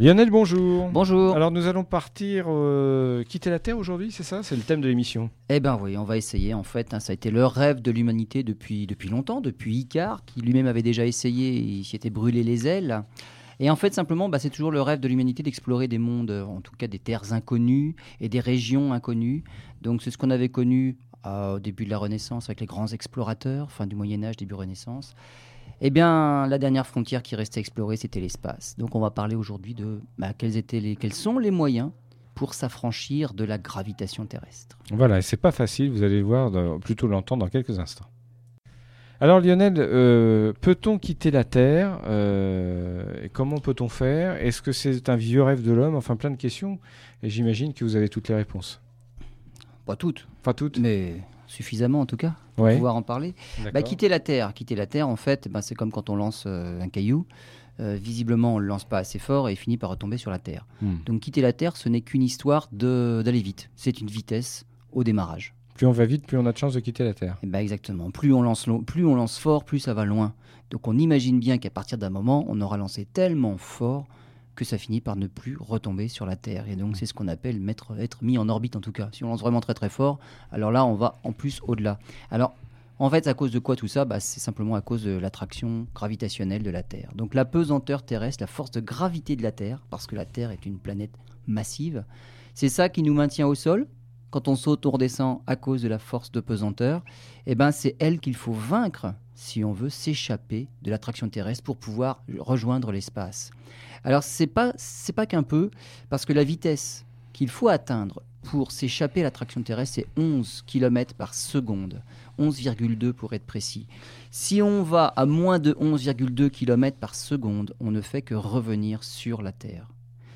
Lionel, bonjour. Bonjour. Alors nous allons partir euh, quitter la Terre aujourd'hui, c'est ça? C'est le thème de l'émission. Eh ben oui, on va essayer en fait. hein, ça a été le rêve de l'humanité depuis, depuis longtemps, depuis Icare, qui lui-même avait déjà essayé, il s'y était brûlé les ailes. Et en fait, simplement, bah, c'est toujours le rêve de l'humanité d'explorer des mondes, en tout cas des terres inconnues et des régions inconnues. Donc c'est ce qu'on avait connu euh, au début de la Renaissance avec les grands explorateurs, fin du Moyen Âge, début Renaissance. Eh bien, la dernière frontière qui restait à explorer, c'était l'espace. Donc on va parler aujourd'hui de bah, quels, étaient les, quels sont les moyens pour s'affranchir de la gravitation terrestre. Voilà, et c'est pas facile, vous allez le voir, plutôt l'entendre dans quelques instants. Alors Lionel, euh, peut-on quitter la Terre Euh, et Comment peut-on faire? Est-ce que c'est un vieux rêve de l'homme? Enfin, plein de questions. Et j'imagine que vous avez toutes les réponses. Pas toutes, Pas toutes? Mais suffisamment en tout cas pour Ouais. pouvoir en parler. Bah, quitter la Terre. Quitter la Terre, en fait, bah, c'est comme quand on lance euh, un caillou. Euh, visiblement, on ne le lance pas assez fort et il finit par retomber sur la Terre. Hmm. Donc quitter la Terre, ce n'est qu'une histoire d'aller vite. C'est une vitesse au démarrage. Plus on va vite, plus on a de chances de quitter la Terre. Et bah, exactement. Plus on, lance plus on lance fort, plus ça va loin. Donc on imagine bien qu'à partir d'un moment, on aura lancé tellement fort que ça finit par ne plus retomber sur la Terre. Et donc c'est ce qu'on appelle être mis en orbite en tout cas. Si on lance vraiment très très fort, alors là on va en plus au-delà. Alors en fait, à cause de quoi tout ça? Bah, C'est simplement à cause de l'attraction gravitationnelle de la Terre. Donc la pesanteur terrestre, la force de gravité de la Terre, parce que la Terre est une planète massive, c'est ça qui nous maintient au sol? Quand on saute, on redescend à cause de la force de pesanteur. Eh ben, c'est elle qu'il faut vaincre si on veut s'échapper de l'attraction terrestre pour pouvoir rejoindre l'espace. Alors, c'est pas c'est pas qu'un peu, parce que la vitesse qu'il faut atteindre pour s'échapper à l'attraction terrestre, c'est 11 km par seconde. 11,2 pour être précis. Si on va à moins de 11,2 km par seconde, on ne fait que revenir sur la Terre.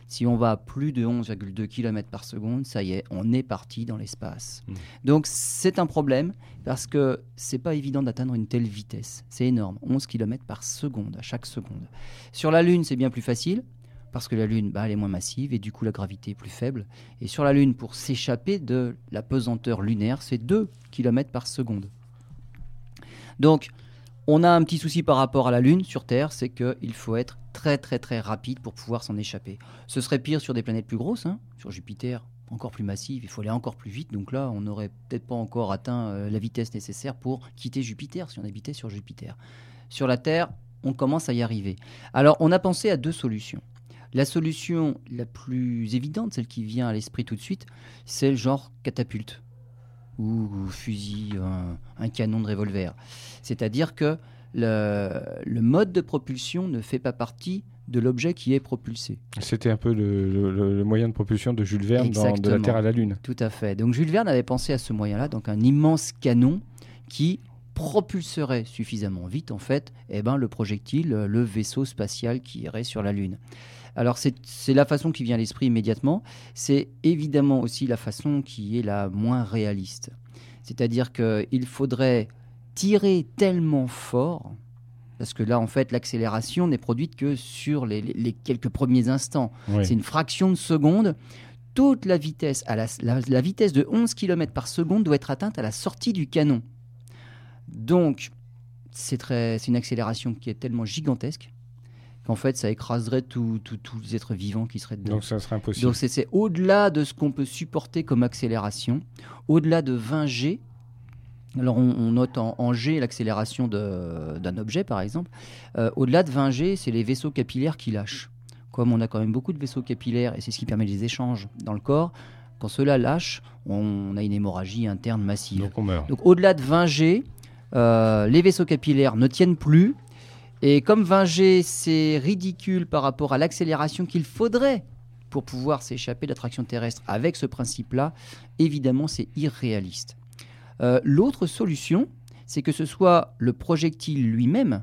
Si on va à plus de 11,2 km par seconde, ça y est, on est parti dans l'espace. Mmh. Donc c'est un problème parce que c'est pas évident d'atteindre une telle vitesse. C'est énorme, 11 km par seconde à chaque seconde. Sur la Lune, c'est bien plus facile parce que la Lune, bah, elle est moins massive et du coup la gravité est plus faible. Et sur la Lune, pour s'échapper de la pesanteur lunaire, c'est 2 km par seconde. Donc, on a un petit souci par rapport à la Lune sur Terre, c'est qu'il faut être très très très rapide pour pouvoir s'en échapper. Ce serait pire sur des planètes plus grosses, hein, sur Jupiter, encore plus massive, il faut aller encore plus vite. Donc là, on n'aurait peut-être pas encore atteint euh, la vitesse nécessaire pour quitter Jupiter si on habitait sur Jupiter. Sur la Terre, on commence à y arriver. Alors, on a pensé à deux solutions. La solution la plus évidente, celle qui vient à l'esprit tout de suite, c'est le genre catapulte ou fusil, un, un canon de revolver. C'est-à-dire que le, le mode de propulsion ne fait pas partie de l'objet qui est propulsé. C'était un peu le, le- le moyen de propulsion de Jules Verne dans, de la. Terre à la Lune. Tout à fait. Donc Jules Verne avait pensé à ce moyen-là, donc un immense canon qui propulserait suffisamment vite en fait eh ben, le projectile, le vaisseau spatial qui irait sur la Lune. Alors c'est la façon qui vient à l'esprit immédiatement, c'est évidemment aussi la façon qui est la moins réaliste. C'est-à-dire qu'il faudrait tirer tellement fort, parce que là en fait l'accélération n'est produite que sur les- les- les quelques premiers instants. Oui. C'est une fraction de seconde. Toute la vitesse, à la, la- la vitesse de 11 km par seconde doit être atteinte à la sortie du canon. Donc, c'est très- c'est une accélération qui est tellement gigantesque qu'en fait, ça écraserait tous les êtres vivants qui seraient dedans. Donc ça serait impossible. Donc, c'est- au-delà de ce qu'on peut supporter comme accélération, au-delà de 20 G. Alors, on, on note en, en G l'accélération d'un objet, par exemple. Euh, au-delà de 20 G, c'est les vaisseaux capillaires qui lâchent. Comme on a quand même beaucoup de vaisseaux capillaires, et c'est ce qui permet les échanges dans le corps, quand cela lâche, on a une hémorragie interne massive. Donc on meurt. Donc au-delà de 20 G, euh, les vaisseaux capillaires ne tiennent plus. Et comme 20 G, c'est ridicule par rapport à l'accélération qu'il faudrait pour pouvoir s'échapper de l'attraction terrestre avec ce principe-là, évidemment, c'est irréaliste. Euh, L'autre solution, c'est que ce soit le projectile lui-même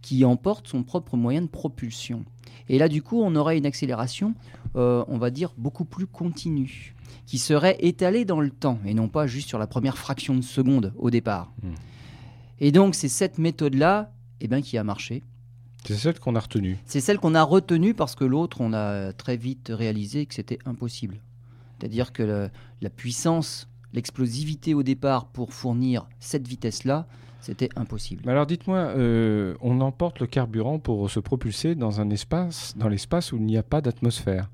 qui emporte son propre moyen de propulsion. Et là, du coup, on aurait une accélération, euh, on va dire, beaucoup plus continue, qui serait étalée dans le temps, et non pas juste sur la première fraction de seconde au départ. Hmm. Et donc, c'est cette méthode-là eh ben, qui a marché. C'est celle qu'on a retenue. C'est celle qu'on a retenue parce que l'autre, on a très vite réalisé que c'était impossible. C'est-à-dire que le- la puissance, l'explosivité au départ pour fournir cette vitesse-là, C'était impossible. Alors dites-moi, euh, on emporte le carburant pour se propulser dans un espace, dans l'espace où il n'y a pas d'atmosphère.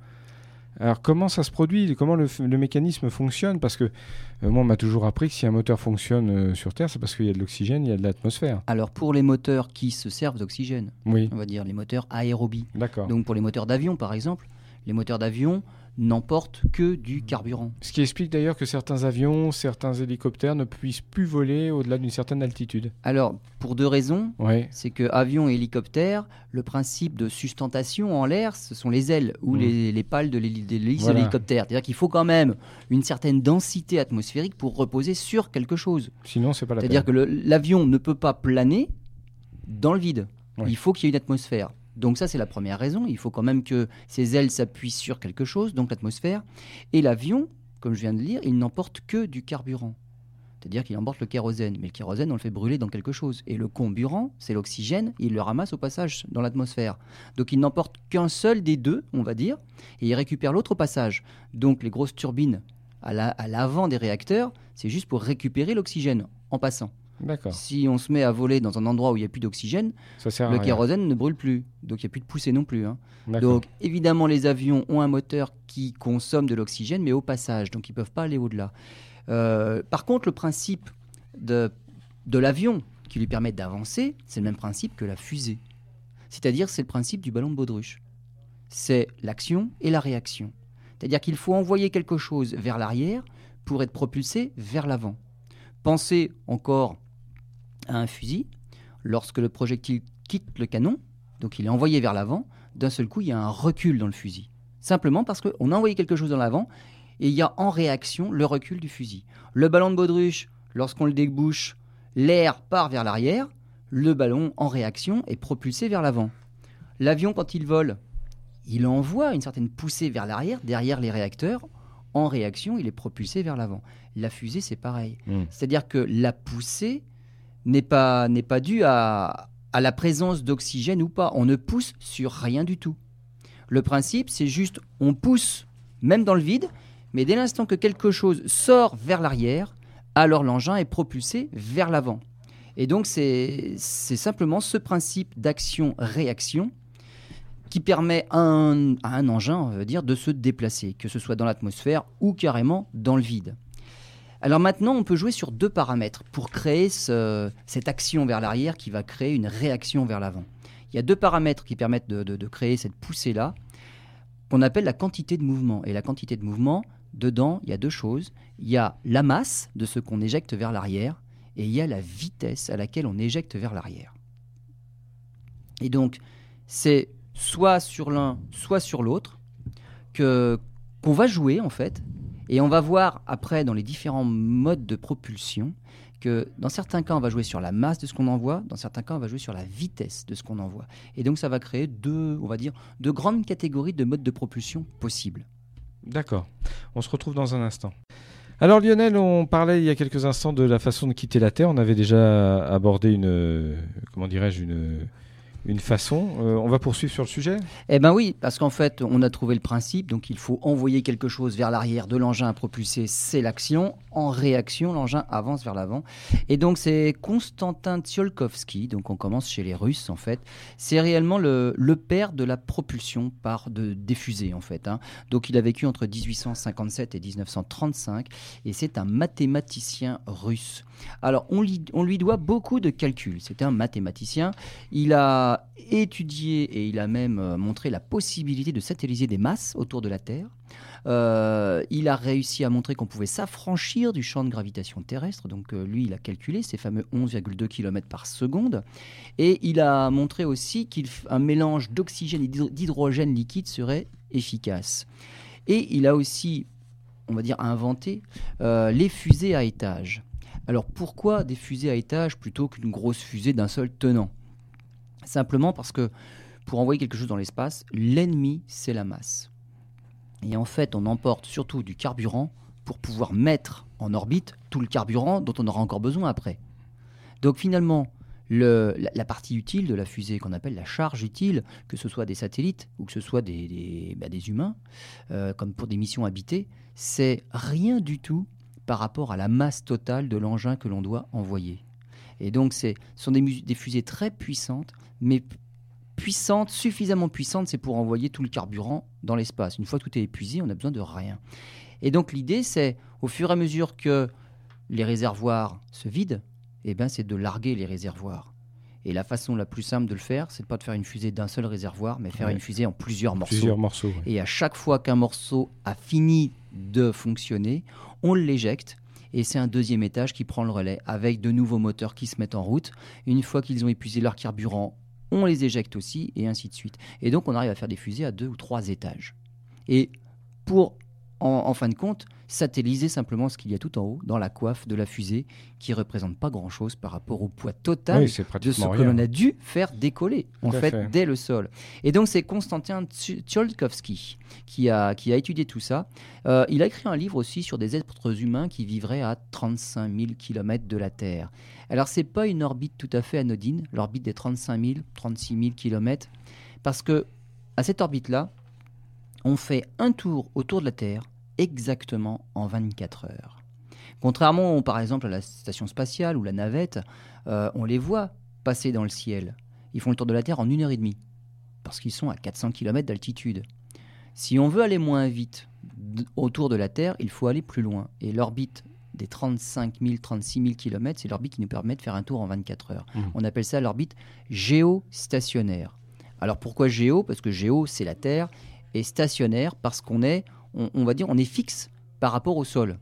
Alors comment ça se produit? Comment le, le mécanisme fonctionne? Parce que euh, moi, on m'a toujours appris que si un moteur fonctionne euh, sur Terre, c'est parce qu'il y a de l'oxygène, il y a de l'atmosphère. Alors pour les moteurs qui se servent d'oxygène, Oui, on va dire les moteurs aérobies. d'accord. Donc pour les moteurs d'avion par exemple, les moteurs d'avion n'emportent que du carburant. Ce qui explique d'ailleurs que certains avions, certains hélicoptères ne puissent plus voler au-delà d'une certaine altitude. Alors pour deux raisons. C'est que avion et hélicoptère, le principe de sustentation en l'air, ce sont les ailes ou Mm. les, les pales de l'héli- de l'hélice Voilà. de l'hélicoptère. C'est-à-dire qu'il faut quand même une certaine densité atmosphérique pour reposer sur quelque chose. sinon c'est pas la C'est-à-dire que l'avion ne peut pas planer dans le vide. Il faut qu'il y ait une atmosphère. Donc ça, c'est la première raison. Il faut quand même que ses ailes s'appuient sur quelque chose, donc l'atmosphère. Et l'avion, comme je viens de le dire, il n'emporte que du carburant. C'est-à-dire qu'il emporte le kérosène. Mais le kérosène, on le fait brûler dans quelque chose. Et le comburant, c'est l'oxygène, il le ramasse au passage dans l'atmosphère. Donc il n'emporte qu'un seul des deux, on va dire, et il récupère l'autre au passage. Donc les grosses turbines à l'avant des réacteurs, c'est juste pour récupérer l'oxygène en passant. Si on se met à voler dans un endroit où il n'y a plus d'oxygène, le kérosène ne brûle plus. Donc il n'y a plus de poussée non plus. hein. Donc évidemment, les avions ont un moteur qui consomme de l'oxygène, mais au passage. Donc ils ne peuvent pas aller au-delà. Euh, par contre, le principe de, de l'avion qui lui permet d'avancer, c'est le même principe que la fusée. C'est-à-dire, c'est le principe du ballon de baudruche. C'est l'action et la réaction. C'est-à-dire qu'il faut envoyer quelque chose vers l'arrière pour être propulsé vers l'avant. Pensez encore à un fusil. Lorsque le projectile quitte le canon, donc il est envoyé vers l'avant, d'un seul coup, il y a un recul dans le fusil. Simplement parce qu'on a envoyé quelque chose dans l'avant et il y a en réaction le recul du fusil. Le ballon de baudruche, lorsqu'on le débouche, l'air part vers l'arrière, le ballon en réaction est propulsé vers l'avant. L'avion, quand il vole, il envoie une certaine poussée vers l'arrière, derrière les réacteurs. En réaction, il est propulsé vers l'avant. La fusée, c'est pareil. Mm. C'est-à-dire que la poussée n'est pas, n'est due à, à la présence d'oxygène ou pas. On ne pousse sur rien du tout. Le principe, c'est juste, on pousse même dans le vide, mais dès l'instant que quelque chose sort vers l'arrière, alors l'engin est propulsé vers l'avant. Et donc, c'est simplement ce principe d'action-réaction qui permet à un, engin, on va dire, de se déplacer, que ce soit dans l'atmosphère ou carrément dans le vide. Alors maintenant, on peut jouer sur deux paramètres pour créer ce- cette action vers l'arrière qui va créer une réaction vers l'avant. Il y a deux paramètres qui permettent de, de- créer cette poussée-là, qu'on appelle la quantité de mouvement. Et la quantité de mouvement, dedans, il y a deux choses. Il y a la masse de ce qu'on éjecte vers l'arrière, et il y a la vitesse à laquelle on éjecte vers l'arrière. Et donc, c'est soit sur l'un, soit sur l'autre qu'on va jouer en fait, et on va voir après dans les différents modes de propulsion que dans certains cas on va jouer sur la masse de ce qu'on envoie, dans certains cas on va jouer sur la vitesse de ce qu'on envoie. Et donc ça va créer deux, on va dire, deux grandes catégories de modes de propulsion possibles. D'accord. On se retrouve dans un instant. Alors Lionel, on parlait il y a quelques instants de la façon de quitter la Terre. On avait déjà abordé une, comment dirais-je, une, une façon. Euh, on va poursuivre sur le sujet? Eh ben oui, parce qu'en fait, on a trouvé le principe, donc il faut envoyer quelque chose vers l'arrière de l'engin à propulser, c'est l'action. En réaction, l'engin avance vers l'avant. Et donc c'est Konstantin Tsiolkovsky, donc on commence chez les Russes en fait. C'est réellement le, le père de la propulsion par de, des fusées en fait. hein. Donc il a vécu entre 1857 et 1935 et c'est un mathématicien russe. Alors on, lui- doit beaucoup de calculs. C'était un mathématicien. Il a étudié et il a même euh, montré la possibilité de satelliser des masses autour de la Terre. Euh, il a réussi à montrer qu'on pouvait s'affranchir du champ de gravitation terrestre. Donc euh, lui, il a calculé ces fameux 11,2 km par seconde. Et il a montré aussi qu'un mélange d'oxygène et d'hydro- d'hydrogène liquide serait efficace. Et il a aussi, on va dire, inventé les fusées à étage. Alors pourquoi des fusées à étage plutôt qu'une grosse fusée d'un seul tenant? Simplement parce que pour envoyer quelque chose dans l'espace, l'ennemi, c'est la masse. Et en fait, on emporte surtout du carburant pour pouvoir mettre en orbite tout le carburant dont on aura encore besoin après. Donc finalement, le- la, partie utile de la fusée qu'on appelle la charge utile, que ce soit des satellites ou que ce soit des, bah, humains, euh, comme pour des missions habitées, c'est rien du tout par rapport à la masse totale de l'engin que l'on doit envoyer. Et donc, ce sont des, des fusées très puissantes, mais puissantes, suffisamment puissantes, c'est pour envoyer tout le carburant dans l'espace. Une fois tout est épuisé, on n'a besoin de rien. Et donc, l'idée, c'est, au fur et à mesure que les réservoirs se vident, eh ben, c'est de larguer les réservoirs. Et la façon la plus simple de le faire, c'est pas de faire une fusée d'un seul réservoir, mais faire Ouais. une fusée en plusieurs morceaux. Plusieurs morceaux. ouais. Et à chaque fois qu'un morceau a fini de fonctionner, on l'éjecte. Et c'est un deuxième étage qui prend le relais avec de nouveaux moteurs qui se mettent en route. Une fois qu'ils ont épuisé leur carburant, on les éjecte aussi et ainsi de suite. Et donc on arrive à faire des fusées à deux ou trois étages. Et pour, en, en fin de compte, satelliser simplement ce qu'il y a tout en haut, dans la coiffe de la fusée, qui représente pas grand-chose par rapport au poids total Oui, de ce que l'on a dû faire décoller, en Tout fait, fait. dès le sol. Et donc, c'est Konstantin Tsiolkovsky qui a, qui a étudié tout ça. Euh, il a écrit un livre aussi sur des êtres humains qui vivraient à 35 000 km de la Terre. Alors, c'est pas une orbite tout à fait anodine, l'orbite des 35 000, 36 000 km, parce que à cette orbite-là, on fait un tour autour de la Terre exactement en 24 heures. Contrairement, par exemple, à la station spatiale ou la navette, euh, on les voit passer dans le ciel. Ils font le tour de la Terre en une heure et demie, parce qu'ils sont à 400 km d'altitude. Si on veut aller moins vite autour de la Terre, il faut aller plus loin. Et l'orbite des 35 000, 36 000 km, c'est l'orbite qui nous permet de faire un tour en 24 heures. Mhm. On appelle ça l'orbite géostationnaire. Alors pourquoi géo? Parce que géo, c'est la Terre, et stationnaire parce qu'on est, on, on va dire, on est fixe par rapport au sol.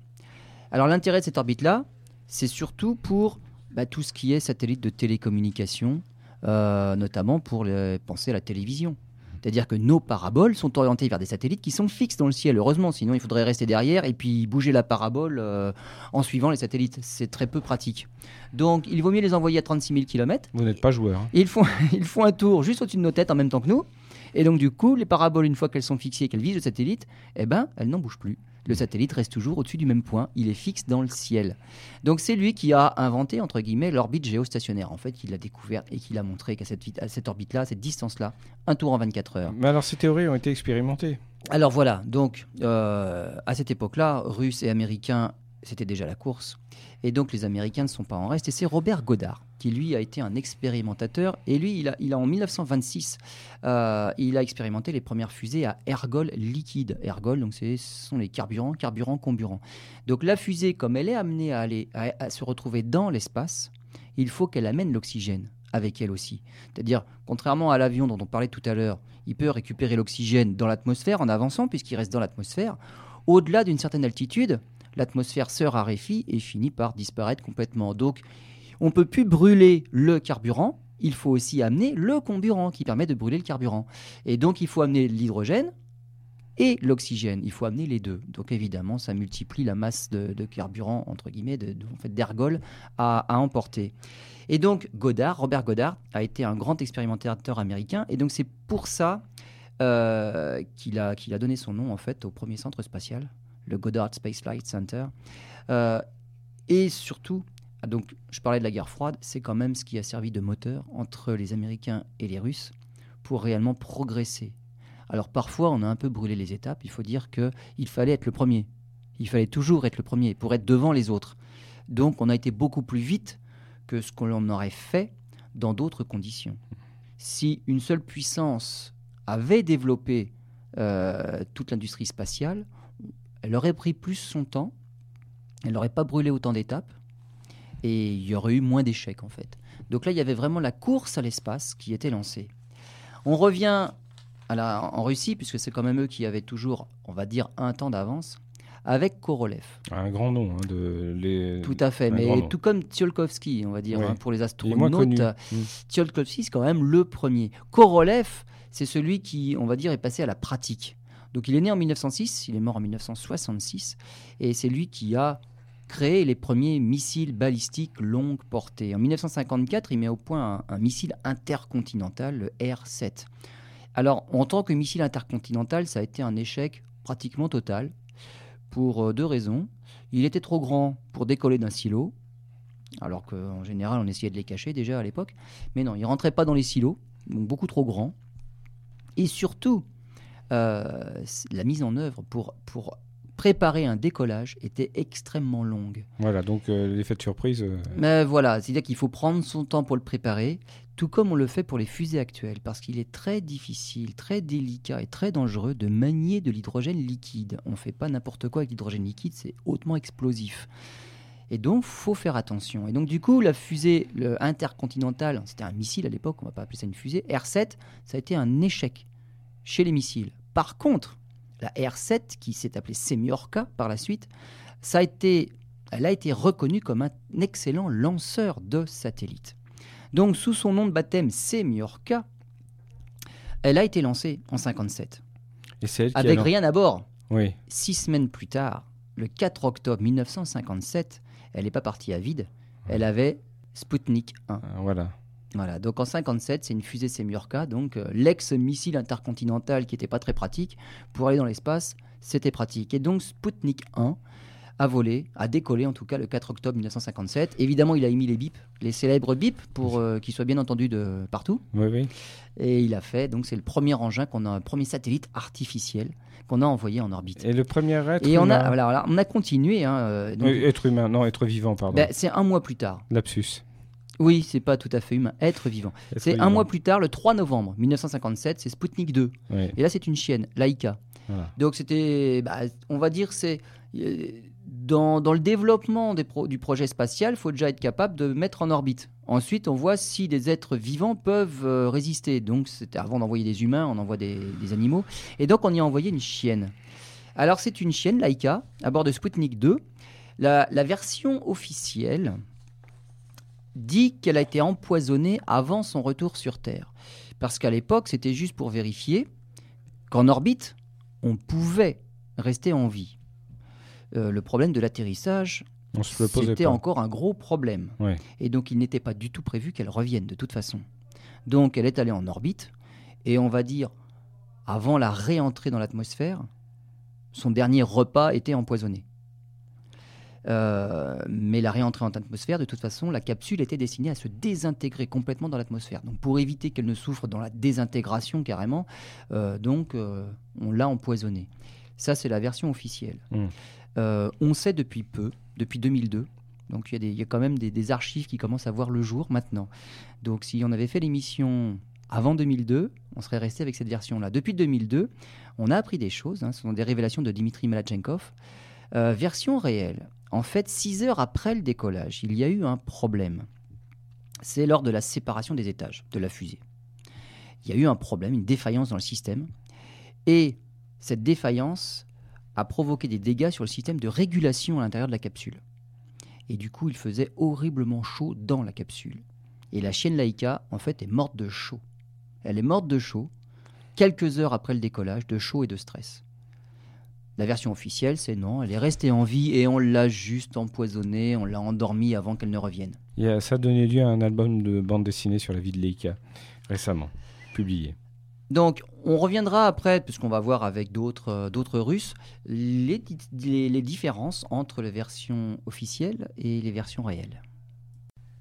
Alors l'intérêt de cette orbite-là, c'est surtout pour bah, tout ce qui est satellite de télécommunication, euh, notamment pour penser à la télévision. C'est-à-dire que nos paraboles sont orientées vers des satellites qui sont fixes dans le ciel, heureusement, sinon il faudrait rester derrière et puis bouger la parabole euh, en suivant les satellites. C'est très peu pratique. Donc il vaut mieux les envoyer à 36 000 km Vous n'êtes pas joueur. hein. ils font, ils font un tour juste au-dessus de nos têtes en même temps que nous. Et donc, du coup, les paraboles, une fois qu'elles sont fixées et qu'elles visent le satellite, eh ben, elles n'en bougent plus. Le satellite reste toujours au-dessus du même point. Il est fixe dans le ciel. Donc, c'est lui qui a inventé, entre guillemets, l'orbite géostationnaire. En fait, il l'a découvert et qu'il a montré qu'à cette, à cette orbite-là, à cette distance-là, un tour en 24 heures. Mais alors, ces théories ont été expérimentées. Alors voilà, donc euh, à cette époque-là, Russes et Américains, c'était déjà la course. Et donc les Américains ne sont pas en reste. Et c'est Robert Goddard qui, lui, a été un expérimentateur. Et lui, il a, il a en 1926, euh, il a expérimenté les premières fusées à ergol liquide. Ergol, donc ce sont les carburants, carburants, comburants. Donc la fusée, comme elle est amenée à, aller, à se retrouver dans l'espace, il faut qu'elle amène l'oxygène avec elle aussi. C'est-à-dire, contrairement à l'avion dont on parlait tout à l'heure, il peut récupérer l'oxygène dans l'atmosphère en avançant puisqu'il reste dans l'atmosphère. Au-delà d'une certaine altitude, l'atmosphère se raréfie et finit par disparaître complètement. Donc, on ne peut plus brûler le carburant, il faut aussi amener le comburant qui permet de brûler le carburant. Et donc, il faut amener l'hydrogène et l'oxygène. Il faut amener les deux. Donc, évidemment, ça multiplie la masse de, carburant, entre guillemets, de, fait, d'ergol à, à emporter. Et donc, Goddard, Robert Goddard, a été un grand expérimentateur américain. Et donc, c'est pour ça euh, qu'il a, qu'il a donné son nom, en fait, au premier centre spatial, le Goddard Space Flight Center. Euh, et surtout, ah, donc, je parlais de la guerre froide, c'est quand même ce qui a servi de moteur entre les Américains et les Russes pour réellement progresser. Alors parfois, on a un peu brûlé les étapes. Il faut dire qu'il fallait être le premier. Il fallait toujours être le premier pour être devant les autres. Donc, on a été beaucoup plus vite que ce qu'on aurait fait dans d'autres conditions. Si une seule puissance avait développé euh, toute l'industrie spatiale, elle aurait pris plus son temps, elle n'aurait pas brûlé autant d'étapes, et il y aurait eu moins d'échecs en fait. Donc là, il y avait vraiment la course à l'espace qui était lancée. On revient à la- en Russie, puisque c'est quand même eux qui avaient toujours, on va dire, un temps d'avance, avec Korolev. Un grand nom. hein, de, les... Tout à fait, un mais tout comme Tsiolkovsky, on va dire, hein, pour les astronautes. connu. euh, Mm. Tsiolkovsky, c'est quand même le premier. Korolev, c'est celui qui, on va dire, est passé à la pratique. Donc il est né en 1906, il est mort en 1966, et c'est lui qui a créé les premiers missiles balistiques longue portée. En 1954, il met au point un, missile intercontinental, le R-7. Alors, en tant que missile intercontinental, ça a été un échec pratiquement total, pour euh, deux raisons. Il était trop grand pour décoller d'un silo, alors qu'en général, on essayait de les cacher déjà à l'époque. Mais non, il rentrait pas dans les silos, donc beaucoup trop grand. Et surtout, la mise en œuvre pour, pour préparer un décollage était extrêmement longue. Voilà, donc euh, l'effet de surprise. euh, Mais voilà, c'est-à-dire qu'il faut prendre son temps pour le préparer, tout comme on le fait pour les fusées actuelles, parce qu'il est très difficile, très délicat et très dangereux de manier de l'hydrogène liquide. On ne fait pas n'importe quoi avec l'hydrogène liquide, c'est hautement explosif. Et donc, faut faire attention. Et donc, du coup, la fusée le intercontinentale, c'était un missile à l'époque, on va pas appeler ça une fusée, R7, ça a été un échec chez les missiles. Par contre, la R7, qui s'est appelée Semyorka par la suite, ça a été, elle a été reconnue comme un excellent lanceur de satellites. Donc, sous son nom de baptême Semyorka, elle a été lancée en 57, Et c'est elle qui avec a... rien à bord. Oui, Six semaines plus tard, le 4 octobre 1957, elle n'est pas partie à vide. Elle avait Sputnik 1. euh, voilà. Voilà, donc en 57, c'est une fusée Semyorka, donc euh, l'ex-missile intercontinental qui n'était pas très pratique. Pour aller dans l'espace, c'était pratique. Et donc Sputnik 1 a volé, a décollé en tout cas le 4 octobre 1957. Évidemment, il a émis les bips, les célèbres bips, pour euh, qu'ils soient bien entendus de partout. Oui, oui. Et il a fait, donc c'est le premier engin qu'on a, un premier satellite artificiel qu'on a envoyé en orbite. Et le premier être Et on a, humain... voilà, voilà, on a continué. hein, euh, donc, Euh, être humain, non, être vivant, pardon. ben, c'est un mois plus tard. Lapsus. Oui, c'est pas tout à fait humain, être vivant. C'est un mois plus tard, le 3 novembre 1957, c'est Sputnik 2. Oui, Et là, c'est une chienne, Laika. voilà. Donc, c'était, bah, on va dire, c'est euh, dans, dans le développement des pro- du projet spatial, il faut déjà être capable de mettre en orbite. Ensuite, on voit si des êtres vivants peuvent euh, résister. Donc, c'était avant d'envoyer des humains, on envoie des, des animaux. Et donc, on y a envoyé une chienne. Alors, c'est une chienne, Laika, à bord de Sputnik 2. La, la version officielle dit qu'elle a été empoisonnée avant son retour sur Terre. Parce qu'à l'époque, c'était juste pour vérifier qu'en orbite, on pouvait rester en vie. Euh, le problème de l'atterrissage, c'était encore un gros problème. Ouais. Et donc, il n'était pas du tout prévu qu'elle revienne de toute façon. Donc, elle est allée en orbite. Et on va dire, avant la réentrée dans l'atmosphère, son dernier repas était empoisonné. Euh, mais la réentrée en atmosphère, de toute façon, la capsule était destinée à se désintégrer complètement dans l'atmosphère. Donc, pour éviter qu'elle ne souffre dans la désintégration carrément, euh, donc euh, on l'a empoisonnée. Ça, c'est la version officielle. Mm. Euh, on sait depuis peu, depuis 2002. Donc, il y, a y quand même des, des archives qui commencent à voir le jour maintenant. Donc, si on avait fait l'émission avant 2002, on serait resté avec cette version-là. Depuis 2002, on a appris des choses. hein. ce sont des révélations de Dimitri Malachenkov. Version réelle. En fait, six heures après le décollage, il y a eu un problème. C'est lors de la séparation des étages de la fusée. Il y a eu un problème, une défaillance dans le système. Et cette défaillance a provoqué des dégâts sur le système de régulation à l'intérieur de la capsule. Et du coup, il faisait horriblement chaud dans la capsule. Et la chienne Laika, en fait, est morte de chaud. Elle est morte de chaud, quelques heures après le décollage, de chaud et de stress. La version officielle, c'est non, elle est restée en vie et on l'a juste empoisonnée, on l'a endormie avant qu'elle ne revienne. Ça a donné lieu à un album de bande dessinée sur la vie de Leica, récemment, publié. Donc, on reviendra après, puisqu'on va voir avec d'autres euh, Russes, les- les différences entre les versions officielles et les versions réelles.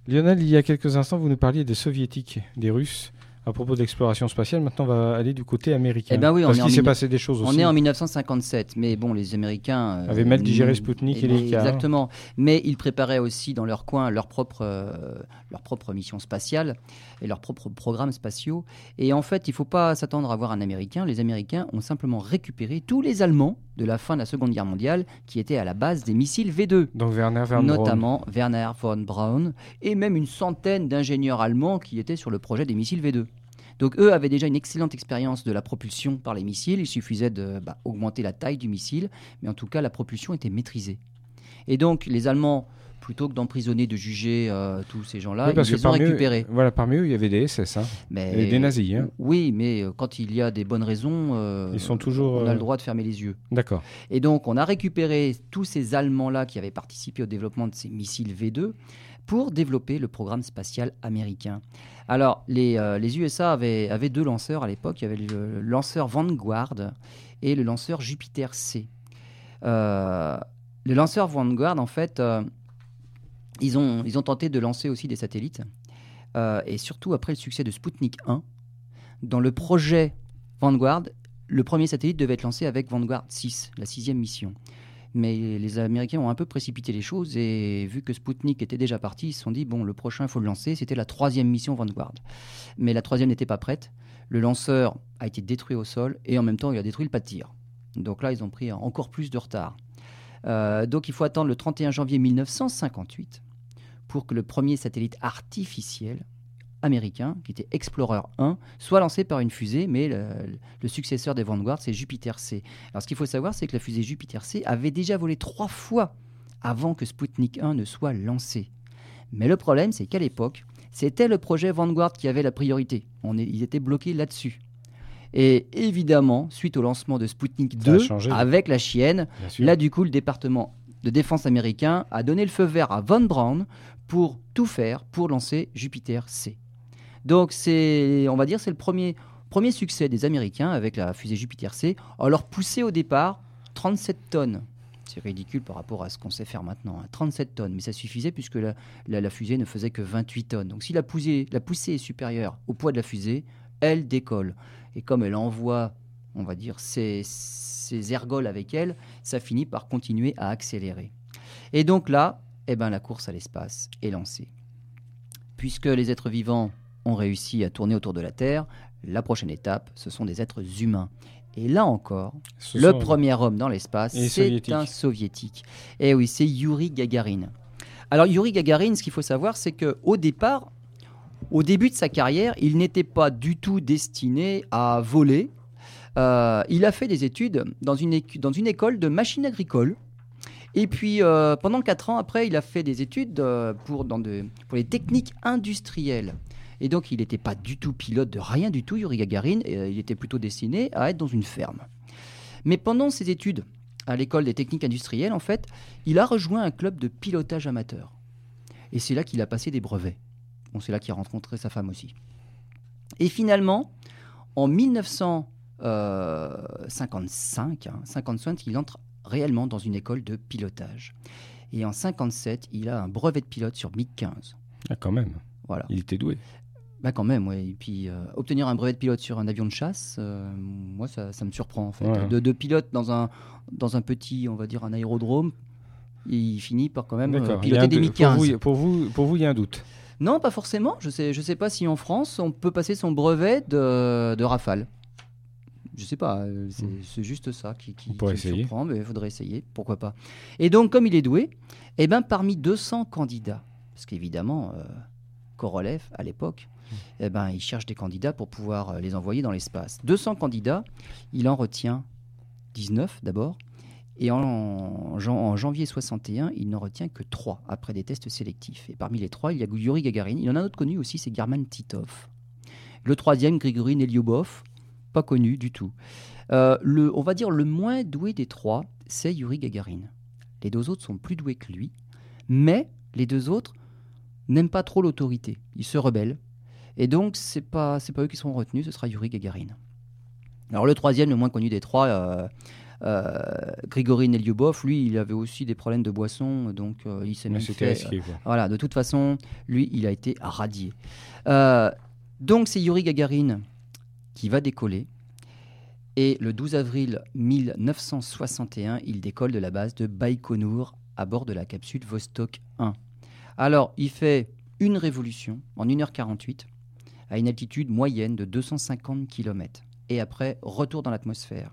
Lionel, il y a quelques instants, vous nous parliez des soviétiques, des Russes, à propos de l'exploration spatiale. Maintenant, on va aller du côté américain. Eh ben oui, on Parce est en qu'il s'est passé des choses On aussi. est en 1957, mais bon, les Américains... euh, Avaient mal digéré Sputnik et eh, Leica. Exactement. Mais ils préparaient aussi dans leur coin leur propre, euh, leur propre mission spatiale et leurs propres programmes spatiaux. Et en fait, il ne faut pas s'attendre à voir un Américain. Les Américains ont simplement récupéré tous les Allemands de la fin de la Seconde Guerre mondiale qui étaient à la base des missiles V2 Donc Werner von Braun. notamment Werner von Braun, et même une centaine d'ingénieurs allemands qui étaient sur le projet des missiles V2. Donc eux avaient déjà une excellente expérience de la propulsion par les missiles, il suffisait de bah, la taille du missile, mais en tout cas la propulsion était maîtrisée. Et donc les Allemands, plutôt que d'emprisonner, de juger euh, tous ces gens-là, Oui, parce ils que les ont eux, récupérés. voilà, parmi eux, il y avait des SS, hein, Mais, et des nazis. hein. Oui, mais euh, quand il y a des bonnes raisons, euh, Ils sont toujours. on a le droit de fermer les yeux. D'accord. Et donc, on a récupéré tous ces Allemands-là qui avaient participé au développement de ces missiles V2 pour développer le programme spatial américain. Alors, les, euh, les USA avaient, avaient deux lanceurs à l'époque. Il y avait le lanceur Vanguard et le lanceur Jupiter C. Le lanceur Vanguard, en fait, ils, ont, tenté de lancer aussi des satellites. Euh, et surtout après le succès de Sputnik 1, dans le projet Vanguard, le premier satellite devait être lancé avec Vanguard 6, la sixième mission. Mais les Américains ont un peu précipité les choses et vu que Sputnik était déjà parti, ils se sont dit bon, le prochain, il faut le lancer. C'était la troisième mission Vanguard. Mais la troisième n'était pas prête. Le lanceur a été détruit au sol et en même temps, il a détruit le pas de tir. Donc là, ils ont pris encore plus de retard. Euh, donc il faut attendre le 31 janvier 1958 pour que le premier satellite artificiel américain, qui était Explorer 1, soit lancé par une fusée, mais le, successeur des Vanguard, c'est Jupiter C. Alors ce qu'il faut savoir, c'est que la fusée Jupiter C avait déjà volé trois fois avant que Sputnik 1 ne soit lancé. Mais le problème, c'est qu'à l'époque, c'était le projet Vanguard qui avait la priorité. On est, ils étaient bloqués là-dessus. Et évidemment, suite au lancement de Sputnik 2 avec la chienne, là du coup le département de défense américain a donné le feu vert à Von Braun pour tout faire pour lancer Jupiter C. Donc c'est, on va dire, c'est le premier, premier succès des Américains avec la fusée Jupiter C. On leur poussé au départ 37 tonnes. C'est ridicule par rapport à ce qu'on sait faire maintenant. 37 hein. tonnes, mais ça suffisait puisque la, la, fusée ne faisait que 28 tonnes. Donc si la poussée, la poussée est supérieure au poids de la fusée, elle décolle. Et comme elle envoie, on va dire, ses, ergols avec elle, ça finit par continuer à accélérer. Et donc là, eh ben, la course à l'espace est lancée. Puisque les êtres vivants ont réussi à tourner autour de la Terre, la prochaine étape, ce sont des êtres humains. Et là encore, le premier homme dans l'espace, c'est un soviétique. Et eh oui, c'est Yuri Gagarin. Alors Yuri Gagarin, ce qu'il faut savoir, c'est qu'au départ, au début de sa carrière, il n'était pas du tout destiné à voler. Euh, il a fait des études dans une, dans une école de machines agricoles. Et puis, euh, pendant quatre ans après, il a fait des études euh, pour, les techniques industrielles. Et donc, il n'était pas du tout pilote de rien du tout, Yuri Gagarin. il était plutôt destiné à être dans une ferme. Mais pendant ses études à l'école des techniques industrielles, en fait, il a rejoint un club de pilotage amateur. Et c'est là qu'il a passé des brevets. C'est là qu'il a rencontré sa femme aussi. Et finalement, en 1955, hein, il entre réellement dans une école de pilotage. Et en 57, il a un brevet de pilote sur MiG-15. Ah, quand même. Voilà. Il était doué. Bah quand même, oui. Et puis euh, obtenir un brevet de pilote sur un avion de chasse, euh, moi ça, me surprend en fait. De, de, pilote dans un, dans un petit, on va dire un aérodrome, il finit par quand même euh, piloter des MiG-15. Pour vous, pour vous, il y a un doute non, pas forcément. Je ne sais, je sais pas si en France, on peut passer son brevet de, de Rafale. Je sais pas, euh, hmm. c'est juste ça qui, qui, me surprend, mais il faudrait essayer, pourquoi pas. Et donc, comme il est doué, eh ben, parmi 200 candidats, parce qu'évidemment, euh, Korolev, à l'époque, hmm. eh ben, il cherche des candidats pour pouvoir euh, les envoyer dans l'espace. 200 candidats, il en retient 19 d'abord, et en, janvier 61, il n'en retient que trois après des tests sélectifs. Et parmi les trois, il y a Yuri Gagarin. Il y en a un autre connu aussi, c'est German Titov. Le troisième, Grigory Nelyubov, pas connu du tout. Euh, le, on va dire le moins doué des trois, c'est Yuri Gagarin. Les deux autres sont plus doués que lui, mais les deux autres n'aiment pas trop l'autorité. Ils se rebellent. Et donc, pas, c'est pas eux qui seront retenus, ce sera Yuri Gagarin. Alors, le troisième, le moins connu des trois, euh, euh, Grigory Nelyubov, lui, il avait aussi des problèmes de boisson, donc euh, il s'est même fait. Voilà, de toute façon, lui, il a été radié. donc c'est Yuri Gagarin qui va décoller. Et le 12 avril 1961, il décolle de la base de Baïkonour à bord de la capsule Vostok 1. Alors, il fait une révolution en 1h48 à une altitude moyenne de 250 km. Et après, retour dans l'atmosphère.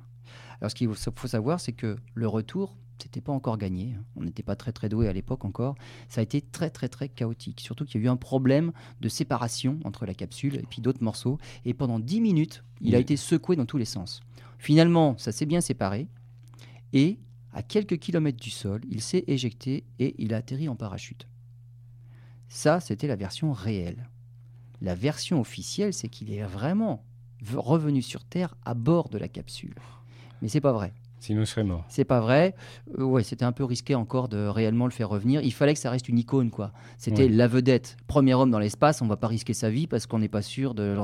Alors, ce qu'il faut savoir, c'est que le retour, c'était pas encore gagné. On n'était pas très très doué à l'époque encore. Ça a été très très très chaotique. Surtout qu'il y a eu un problème de séparation entre la capsule et puis d'autres morceaux. Et pendant 10 minutes, il a été secoué dans tous les sens. Finalement, ça s'est bien séparé. Et à quelques kilomètres du sol, il s'est éjecté et il a atterri en parachute. Ça, c'était la version réelle. La version officielle, c'est qu'il est vraiment revenu sur Terre à bord de la capsule. Mais c'est pas vrai. Sinon, mort. C'est pas vrai. Euh, ouais, c'était un peu risqué encore de réellement le faire revenir. Il fallait que ça reste une icône, quoi. C'était la vedette. Premier homme dans l'espace, on va pas risquer sa vie parce qu'on n'est pas sûr de,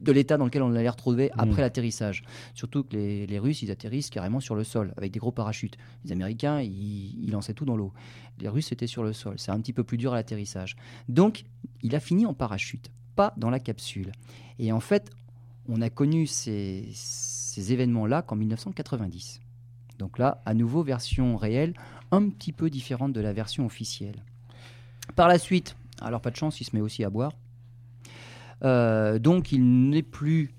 de l'état dans lequel on allait retrouver mm. après l'atterrissage. Surtout que les, les, Russes, ils atterrissent carrément sur le sol avec des gros parachutes. Les Américains, ils, ils lançaient tout dans l'eau. Les Russes, c'était sur le sol. C'est un petit peu plus dur à l'atterrissage. Donc, il a fini en parachute, pas dans la capsule. Et en fait, on a connu ces, événements-là qu'en 1990. Donc là, à nouveau, version réelle, un petit peu différente de la version officielle. Par la suite, alors pas de chance, il se met aussi à boire. Euh, donc il n'est plus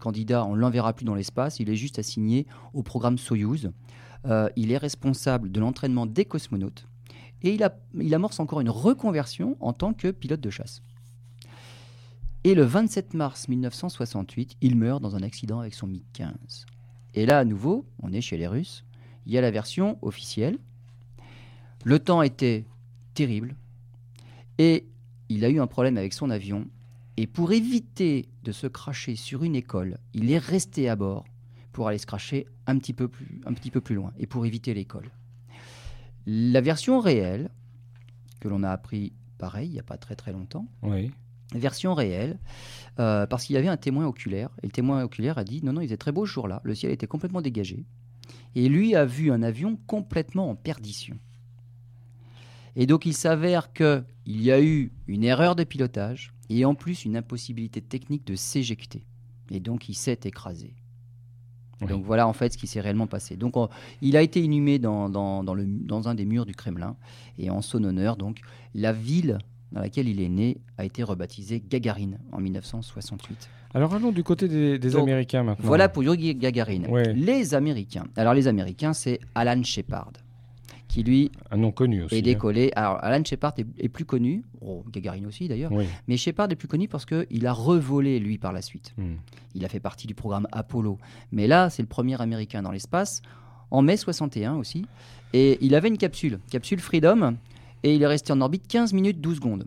candidat, on ne l'enverra plus dans l'espace, il est juste assigné au programme Soyuz. Euh, il est responsable de l'entraînement des cosmonautes et il amorce encore une reconversion en tant que pilote de chasse. Et le 27 mars 1968, il meurt dans un accident avec son MiG-15. Et là, à nouveau, on est chez les Russes. Il y a la version officielle. Le temps était terrible. Et il a eu un problème avec son avion. Et pour éviter de se cracher sur une école, il est resté à bord pour aller se cracher un petit peu plus, loin et pour éviter l'école. La version réelle, que l'on a appris pareil il n'y a pas très très longtemps, Oui. Version réelle, euh, parce qu'il y avait un témoin oculaire, et le témoin oculaire a dit non, non, il était très beau ce jour-là, le ciel était complètement dégagé, et lui a vu un avion complètement en perdition. Et donc il s'avère qu'il y a eu une erreur de pilotage, et en plus une impossibilité technique de s'éjecter. Et donc il s'est écrasé. Oui. Donc voilà en fait ce qui s'est réellement passé. Donc on- il a été inhumé dans, dans, dans le, dans un des murs du Kremlin, et en son honneur, donc la ville dans laquelle il est né a été rebaptisée Gagarine en 1968. Alors allons du côté des, des Donc, Américains maintenant. Voilà pour Yuri Gagarin. Ouais. Les Américains. Alors les Américains, c'est Alan Shepard, qui lui Un nom connu aussi. est hein. décollé. Alors Alan Shepard est, est plus connu, oh, Gagarin aussi d'ailleurs, Oui. mais Shepard est plus connu parce qu'il a revolé lui par la suite. Hmm. Il a fait partie du programme Apollo. Mais là, c'est le premier Américain dans l'espace, en mai 61 aussi. Et il avait une capsule, capsule Freedom, et il est resté en orbite 15 minutes 12 secondes.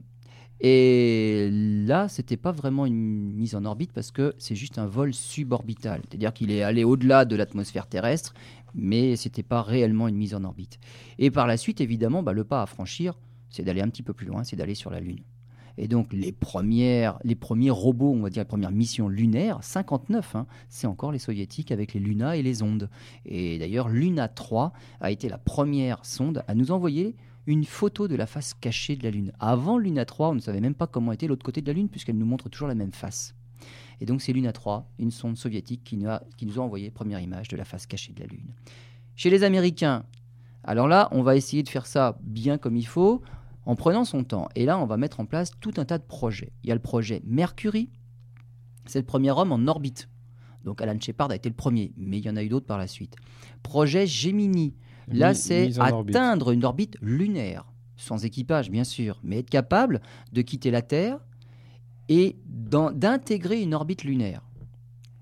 Et là, c'était pas vraiment une mise en orbite parce que c'est juste un vol suborbital. C'est-à-dire qu'il est allé au-delà de l'atmosphère terrestre, mais c'était pas réellement une mise en orbite. Et par la suite, évidemment, bah, le pas à franchir, c'est d'aller un petit peu plus loin, c'est d'aller sur la Lune. Et donc les premières, les premiers robots, on va dire les premières missions lunaires, 59, hein, c'est encore les soviétiques avec les Luna et les ondes. Et d'ailleurs, Luna 3 a été la première sonde à nous envoyer une photo de la face cachée de la Lune. Avant Luna 3, on ne savait même pas comment était l'autre côté de la Lune puisqu'elle nous montre toujours la même face. Et donc c'est Luna 3, une sonde soviétique qui nous a, qui nous a envoyé première image de la face cachée de la Lune. Chez les Américains, alors là, on va essayer de faire ça bien comme il faut, en prenant son temps. Et là, on va mettre en place tout un tas de projets. Il y a le projet Mercury, c'est le premier homme en orbite. Donc Alan Shepard a été le premier, mais il y en a eu d'autres par la suite. Projet Gemini, là c'est orbite. atteindre une orbite lunaire, sans équipage bien sûr, mais être capable de quitter la Terre et d'intégrer une orbite lunaire.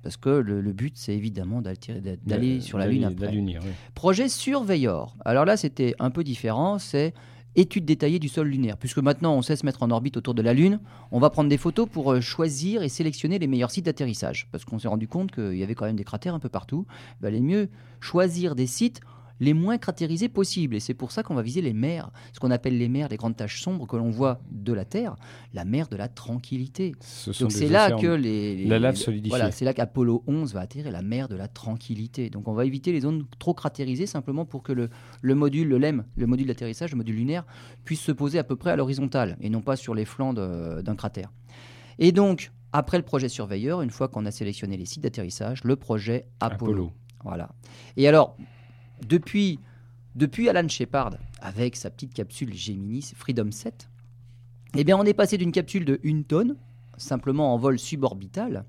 Parce que le, le but, c'est évidemment d'aller sur la Lune après. oui. Projet Surveyor. Alors là, c'était un peu différent. C'est étude détaillée du sol lunaire. Puisque maintenant, on sait se mettre en orbite autour de la Lune, on va prendre des photos pour euh, choisir et sélectionner les meilleurs sites d'atterrissage. Parce qu'on s'est rendu compte qu'il y avait quand même des cratères un peu partout. Il valait mieux choisir des sites les moins cratérisés possibles. Et c'est pour ça qu'on va viser les mers, ce qu'on appelle les mers, les grandes taches sombres que l'on voit de la Terre, la mer de la tranquillité. Ce sont Donc c'est là que les, les- La lave solidifiée. Voilà, c'est là qu'Apollo 11 va atterrir la mer de la tranquillité. Donc on va éviter les zones trop cratérisées simplement pour que le, le module, le LEM, le module d'atterrissage, le module lunaire, puisse se poser à peu près à l'horizontale et non pas sur les flancs de- d'un cratère. Et donc après le projet Surveyor, une fois qu'on a sélectionné les sites d'atterrissage, le projet Apollo. Apollo. Voilà. Et alors, depuis, Alan Shepard, avec sa petite capsule Gemini Freedom 7, eh bien, on est passé d'une capsule de 1 tonne, simplement en vol suborbital,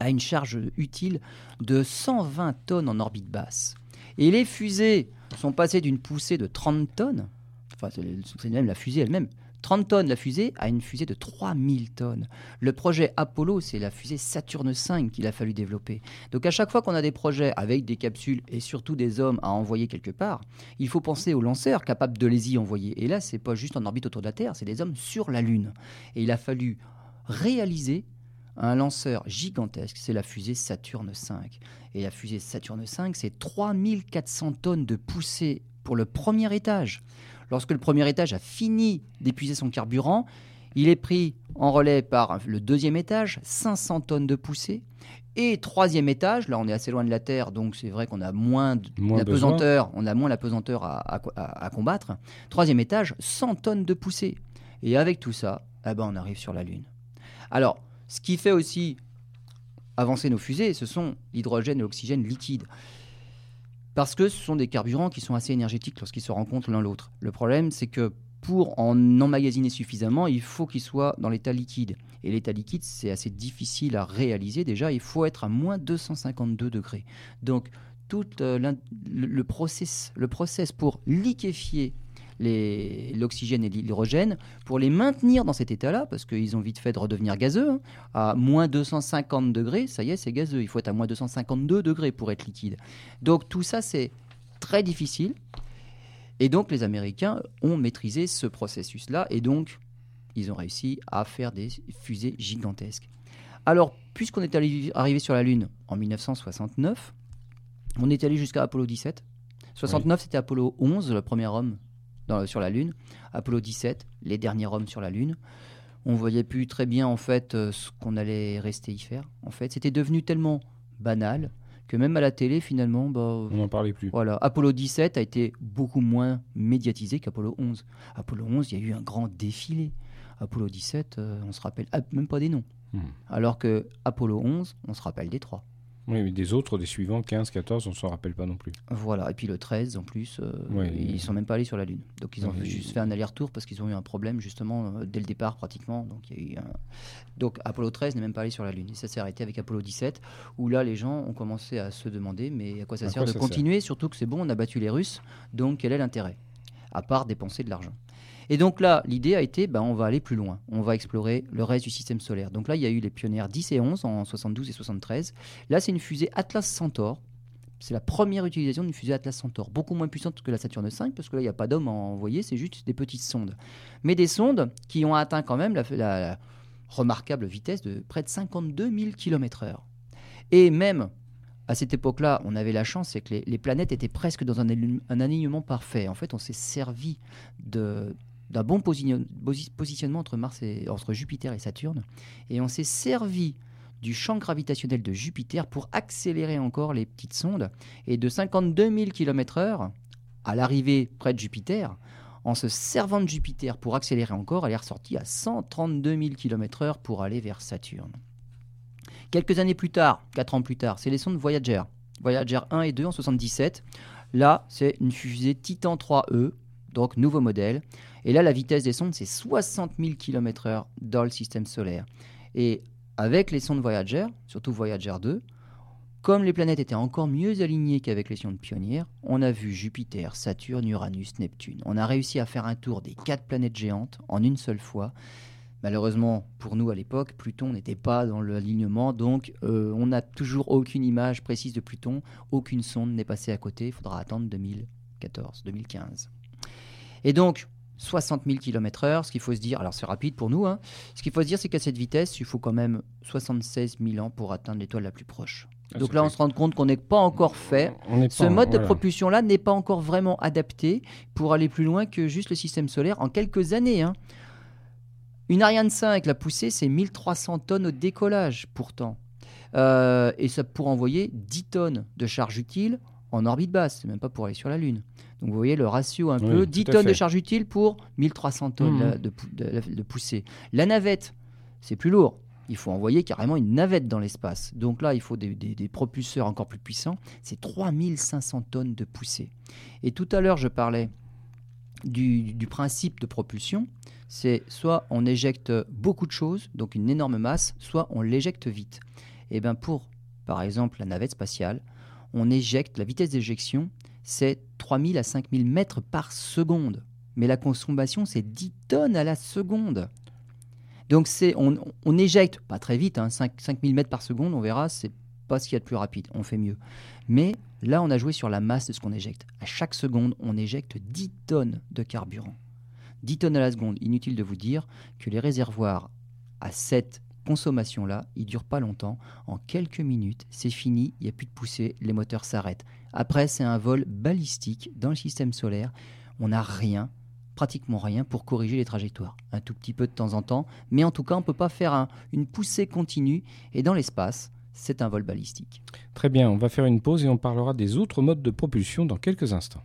à une charge utile de 120 tonnes en orbite basse. Et les fusées sont passées d'une poussée de 30 tonnes, enfin, c'est même la fusée elle-même, 30 tonnes la fusée à une fusée de 3000 tonnes. Le projet Apollo, c'est la fusée Saturne V qu'il a fallu développer. Donc à chaque fois qu'on a des projets avec des capsules et surtout des hommes à envoyer quelque part, il faut penser aux lanceurs capables de les y envoyer. Et là, c'est pas juste en orbite autour de la Terre, c'est des hommes sur la Lune. Et il a fallu réaliser un lanceur gigantesque, c'est la fusée Saturne V. Et la fusée Saturne V, c'est 3400 tonnes de poussée pour le premier étage. Lorsque le premier étage a fini d'épuiser son carburant, il est pris en relais par le deuxième étage, 500 tonnes de poussée. Et troisième étage, là on est assez loin de la Terre, donc c'est vrai qu'on a moins de Moins la besoin. pesanteur, on a moins la pesanteur à, à- à- à combattre. Troisième étage, 100 tonnes de poussée. Et avec tout ça, eh ben, on arrive sur la Lune. Alors, ce qui fait aussi avancer nos fusées, ce sont l'hydrogène et l'oxygène liquide. Parce que ce sont des carburants qui sont assez énergétiques lorsqu'ils se rencontrent l'un l'autre. Le problème, c'est que pour en emmagasiner suffisamment, il faut qu'ils soient dans l'état liquide. Et l'état liquide, c'est assez difficile à réaliser. Déjà, il faut être à moins 252 degrés. Donc, tout euh, le, process, le process pour liquéfier l'oxygène et l'hydrogène, pour les maintenir dans cet état-là, parce qu'ils ont vite fait de redevenir gazeux, hein, à moins 250 degrés, ça y est, c'est gazeux. Il faut être à moins 252 degrés pour être liquide. Donc tout ça, c'est très difficile. Et donc les Américains ont maîtrisé ce processus-là, et donc ils ont réussi à faire des fusées gigantesques. Alors, puisqu'on est arrivé sur la Lune en 1969, on est allé jusqu'à Apollo 17. 69, c'était Apollo 11, le premier homme sur la Lune. Apollo 17, les derniers hommes sur la Lune. On voyait plus très bien en fait euh, ce qu'on allait rester y faire. En fait, c'était devenu tellement banal que même à la télé finalement, bah, on n'en parlait plus. Voilà, Apollo 17 a été beaucoup moins médiatisé qu'Apollo 11. Apollo 11, il y a eu un grand défilé. Apollo 17, euh, on se rappelle même pas des noms. Hmm. Alors que Apollo 11, on se rappelle des trois. Oui, mais des autres, des suivants, 15, 14, on ne s'en rappelle pas non plus. Voilà, et puis le 13 en plus, euh, ils ne sont même pas allés sur la Lune. Donc ils ont juste fait un aller-retour parce qu'ils ont eu un problème justement euh, dès le départ pratiquement. Donc, il y a eu Donc Apollo 13 n'est même pas allé sur la Lune. Et ça s'est arrêté avec Apollo 17, où là les gens ont commencé à se demander mais à quoi ça sert de continuer, surtout que c'est bon, on a battu les Russes, donc quel est l'intérêt? À part dépenser de l'argent. Et donc là, l'idée a été, ben, on va aller plus loin, on va explorer le reste du système solaire. Donc là, il y a eu les pionnières 10 et 11 en 72 et 73. Là, c'est une fusée Atlas Centaur. C'est la première utilisation d'une fusée Atlas Centaur, beaucoup moins puissante que la Saturne V, parce que là, il n'y a pas d'homme à envoyer, c'est juste des petites sondes. Mais des sondes qui ont atteint quand même la, remarquable vitesse de près de 52 000 km/h. Et même à cette époque-là, on avait la chance, c'est que les, planètes étaient presque dans un alignement parfait. En fait, on s'est servi de, d'un bon positionnement entre, Mars et, entre Jupiter et Saturne. Et on s'est servi du champ gravitationnel de Jupiter pour accélérer encore les petites sondes. Et de 52 000 km/h à l'arrivée près de Jupiter, en se servant de Jupiter pour accélérer encore, elle est ressortie à 132 000 km/h pour aller vers Saturne. Quelques années plus tard, 4 ans plus tard, c'est les sondes Voyager. Voyager 1 et 2 en 77. Là, c'est une fusée Titan 3E, donc nouveau modèle. Et là, la vitesse des sondes, c'est 60 000 km/h dans le système solaire. Et avec les sondes Voyager, surtout Voyager 2, comme les planètes étaient encore mieux alignées qu'avec les sondes pionnières, on a vu Jupiter, Saturne, Uranus, Neptune. On a réussi à faire un tour des quatre planètes géantes en une seule fois. Malheureusement, pour nous à l'époque, Pluton n'était pas dans l'alignement, donc euh, on n'a toujours aucune image précise de Pluton, aucune sonde n'est passée à côté, il faudra attendre 2014, 2015. Et donc, 60 000 km/h. Ce qu'il faut se dire, alors c'est rapide pour nous, hein. ce qu'il faut se dire, c'est qu'à cette vitesse, il faut quand même 76 000 ans pour atteindre l'étoile la plus proche. Ah, Donc là, on se rend compte qu'on n'est pas encore fait. Ce mode de propulsion-là n'est pas encore vraiment adapté pour aller plus loin que juste le système solaire en quelques années. Hein. Une Ariane 5, la poussée, c'est 1300 tonnes au décollage pourtant. Euh, et ça pour envoyer 10 tonnes de charge utile en orbite basse, c'est même pas pour aller sur la Lune. Donc vous voyez le ratio un peu, 10 tonnes de charge utile pour 1300 tonnes mmh. de, poussée. La navette, c'est plus lourd. Il faut envoyer carrément une navette dans l'espace. Donc là, il faut des, propulseurs encore plus puissants. C'est 3500 tonnes de poussée. Et tout à l'heure, je parlais du, du, principe de propulsion. C'est soit on éjecte beaucoup de choses, donc une énorme masse, soit on l'éjecte vite. Et bien pour, par exemple, la navette spatiale, on éjecte, la vitesse d'éjection, c'est 3000 à 5000 mètres par seconde. Mais la consommation, c'est 10 tonnes à la seconde. Donc c'est, on, éjecte, pas très vite, hein, 5, 5000 mètres par seconde, on verra, c'est pas ce qu'il y a de plus rapide, on fait mieux. Mais là, on a joué sur la masse de ce qu'on éjecte. À chaque seconde, on éjecte 10 tonnes de carburant. 10 tonnes à la seconde. Inutile de vous dire que les réservoirs à 7 consommation-là, il dure pas longtemps. En quelques minutes, c'est fini, il n'y a plus de poussée, les moteurs s'arrêtent. Après, c'est un vol balistique dans le système solaire. On n'a rien, pratiquement rien, pour corriger les trajectoires. Un tout petit peu de temps en temps, mais en tout cas, on ne peut pas faire une poussée continue. Et dans l'espace, c'est un vol balistique. Très bien, on va faire une pause et on parlera des autres modes de propulsion dans quelques instants.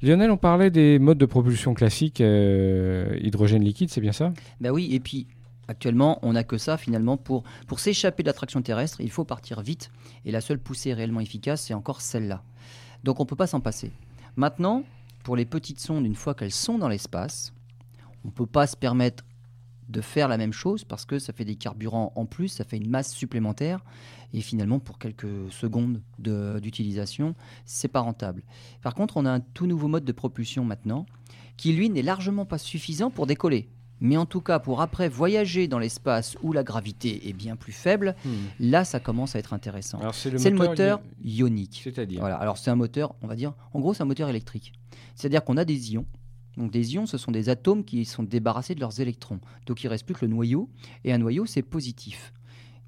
Lionel, on parlait des modes de propulsion classiques, euh, hydrogène liquide, c'est bien ça? Ben oui, et puis Actuellement, on n'a que ça finalement pour, pour s'échapper de l'attraction terrestre, il faut partir vite et la seule poussée réellement efficace, c'est encore celle-là. Donc on ne peut pas s'en passer. Maintenant, pour les petites sondes, une fois qu'elles sont dans l'espace, on ne peut pas se permettre de faire la même chose parce que ça fait des carburants en plus, ça fait une masse supplémentaire et finalement pour quelques secondes d'utilisation, c'est pas rentable. Par contre, on a un tout nouveau mode de propulsion maintenant qui lui n'est largement pas suffisant pour décoller. Mais en tout cas, pour après voyager dans l'espace où la gravité est bien plus faible, hmm. là, ça commence à être intéressant. C'est le, moteur ionique. C'est-à-dire voilà. Alors, c'est un moteur, on va dire, en gros, c'est un moteur électrique. C'est-à-dire qu'on a des ions. Donc, des ions, ce sont des atomes qui sont débarrassés de leurs électrons. Donc, il reste plus que le noyau. Et un noyau, c'est positif.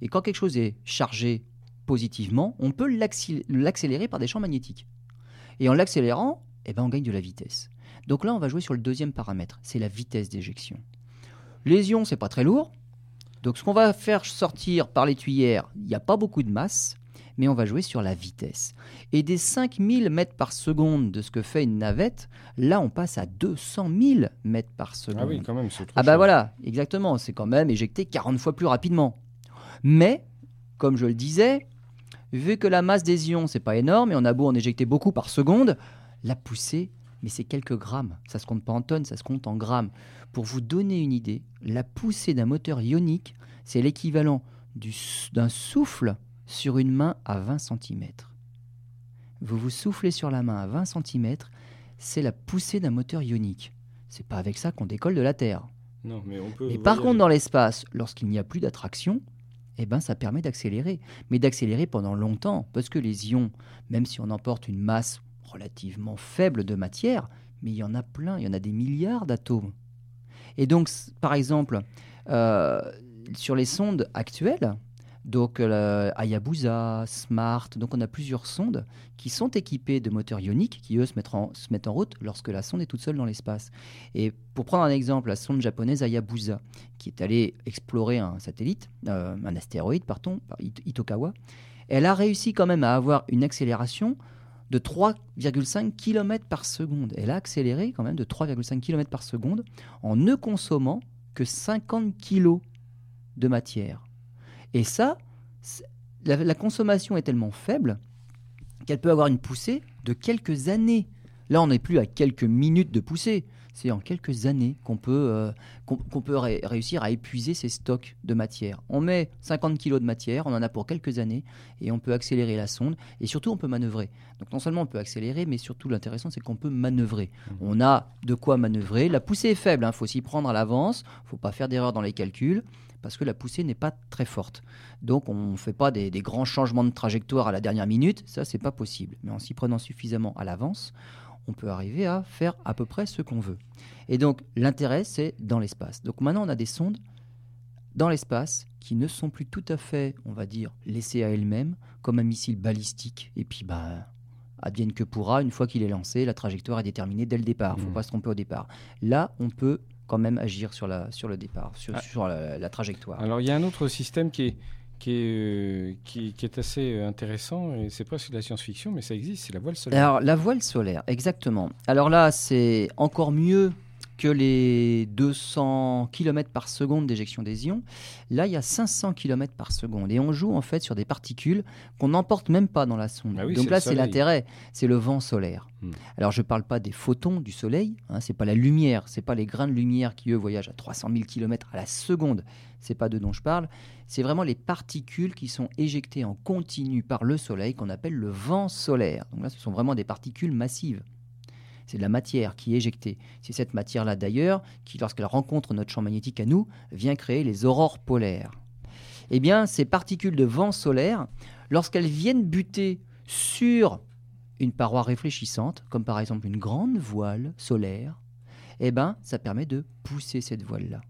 Et quand quelque chose est chargé positivement, on peut l'accélérer par des champs magnétiques. Et en l'accélérant, eh ben, on gagne de la vitesse. Donc là, on va jouer sur le deuxième paramètre, c'est la vitesse d'éjection. Les ions, c'est pas très lourd. Donc ce qu'on va faire sortir par les tuyères, il n'y a pas beaucoup de masse, mais on va jouer sur la vitesse. Et des 5000 mètres par seconde de ce que fait une navette, là on passe à 200 000 mètres par seconde. Ah oui, quand même, c'est trop Ah bah voilà, exactement, c'est quand même éjecté 40 fois plus rapidement. Mais, comme je le disais, vu que la masse des ions, c'est pas énorme, et on a beau en éjecter beaucoup par seconde, la poussée, mais c'est quelques grammes. Ça se compte pas en tonnes, ça se compte en grammes. Pour vous donner une idée, la poussée d'un moteur ionique, c'est l'équivalent d'un souffle sur une main à 20 cm. Vous vous soufflez sur la main à 20 cm, c'est la poussée d'un moteur ionique. C'est pas avec ça qu'on décolle de la Terre. Non, mais on peut. Et par contre, dans l'espace, lorsqu'il n'y a plus d'attraction, eh ben, ça permet d'accélérer. Mais d'accélérer pendant longtemps, parce que les ions, même si on emporte une masse relativement faible de matière, mais il y en a plein, il y en a des milliards d'atomes. Et donc, par exemple, euh, sur les sondes actuelles, donc euh, Hayabusa, Smart, donc on a plusieurs sondes qui sont équipées de moteurs ioniques qui eux se mettent, en, route lorsque la sonde est toute seule dans l'espace. Et pour prendre un exemple, la sonde japonaise Hayabusa qui est allée explorer un satellite, euh, un astéroïde, pardon, Itokawa, elle a réussi quand même à avoir une accélération de 3,5 km par seconde. Elle a accéléré quand même de 3,5 km par seconde en ne consommant que 50 kg de matière. Et ça, la, consommation est tellement faible qu'elle peut avoir une poussée de quelques années. Là, on n'est plus à quelques minutes de poussée c'est en quelques années qu'on peut, euh, qu'on, peut réussir à épuiser ces stocks de matière. On met 50 kg de matière, on en a pour quelques années, et on peut accélérer la sonde, et surtout on peut manœuvrer. Donc non seulement on peut accélérer, mais surtout l'intéressant c'est qu'on peut manœuvrer. Mmh. On a de quoi manœuvrer. La poussée est faible, il hein. faut s'y prendre à l'avance, il ne faut pas faire d'erreur dans les calculs parce que la poussée n'est pas très forte. Donc on ne fait pas des, des, grands changements de trajectoire à la dernière minute, ça c'est pas possible. Mais en s'y prenant suffisamment à l'avance, on peut arriver à faire à peu près ce qu'on veut. Et donc l'intérêt, c'est dans l'espace. Donc maintenant, on a des sondes dans l'espace qui ne sont plus tout à fait, on va dire, laissées à elles-mêmes, comme un missile balistique. Et puis, bah, advienne que pourra, une fois qu'il est lancé, la trajectoire est déterminée dès le départ. Il ne faut mmh. pas se tromper au départ. Là, on peut quand même agir sur, la, sur le départ, sur, ah. sur la, trajectoire. Alors, il y a un autre système qui est, qui est, euh, qui, est assez euh, intéressant, et c'est presque de la science-fiction, mais ça existe, c'est la voile solaire. Alors, la voile solaire, exactement. Alors là, c'est encore mieux que les 200 km par seconde d'éjection des ions. Là, il y a 500 km par seconde. Et on joue en fait sur des particules qu'on n'emporte même pas dans la sonde. Ah Donc là, c'est l'intérêt, c'est le vent solaire. Hmm. Alors, je ne parle pas des photons du Soleil, hein, c'est pas la lumière, c'est pas les grains de lumière qui, eux, voyagent à 300 000 km à la seconde. C'est pas de dont je parle. C'est vraiment les particules qui sont éjectées en continu par le Soleil qu'on appelle le vent solaire. Donc là, ce sont vraiment des particules massives c'est de la matière qui est éjectée. C'est cette matière-là d'ailleurs qui, lorsqu'elle rencontre notre champ magnétique à nous, vient créer les aurores polaires. Eh bien, ces particules de vent solaire, lorsqu'elles viennent buter sur une paroi réfléchissante, comme par exemple une grande voile solaire, eh ben, ça permet de pousser cette voile-là.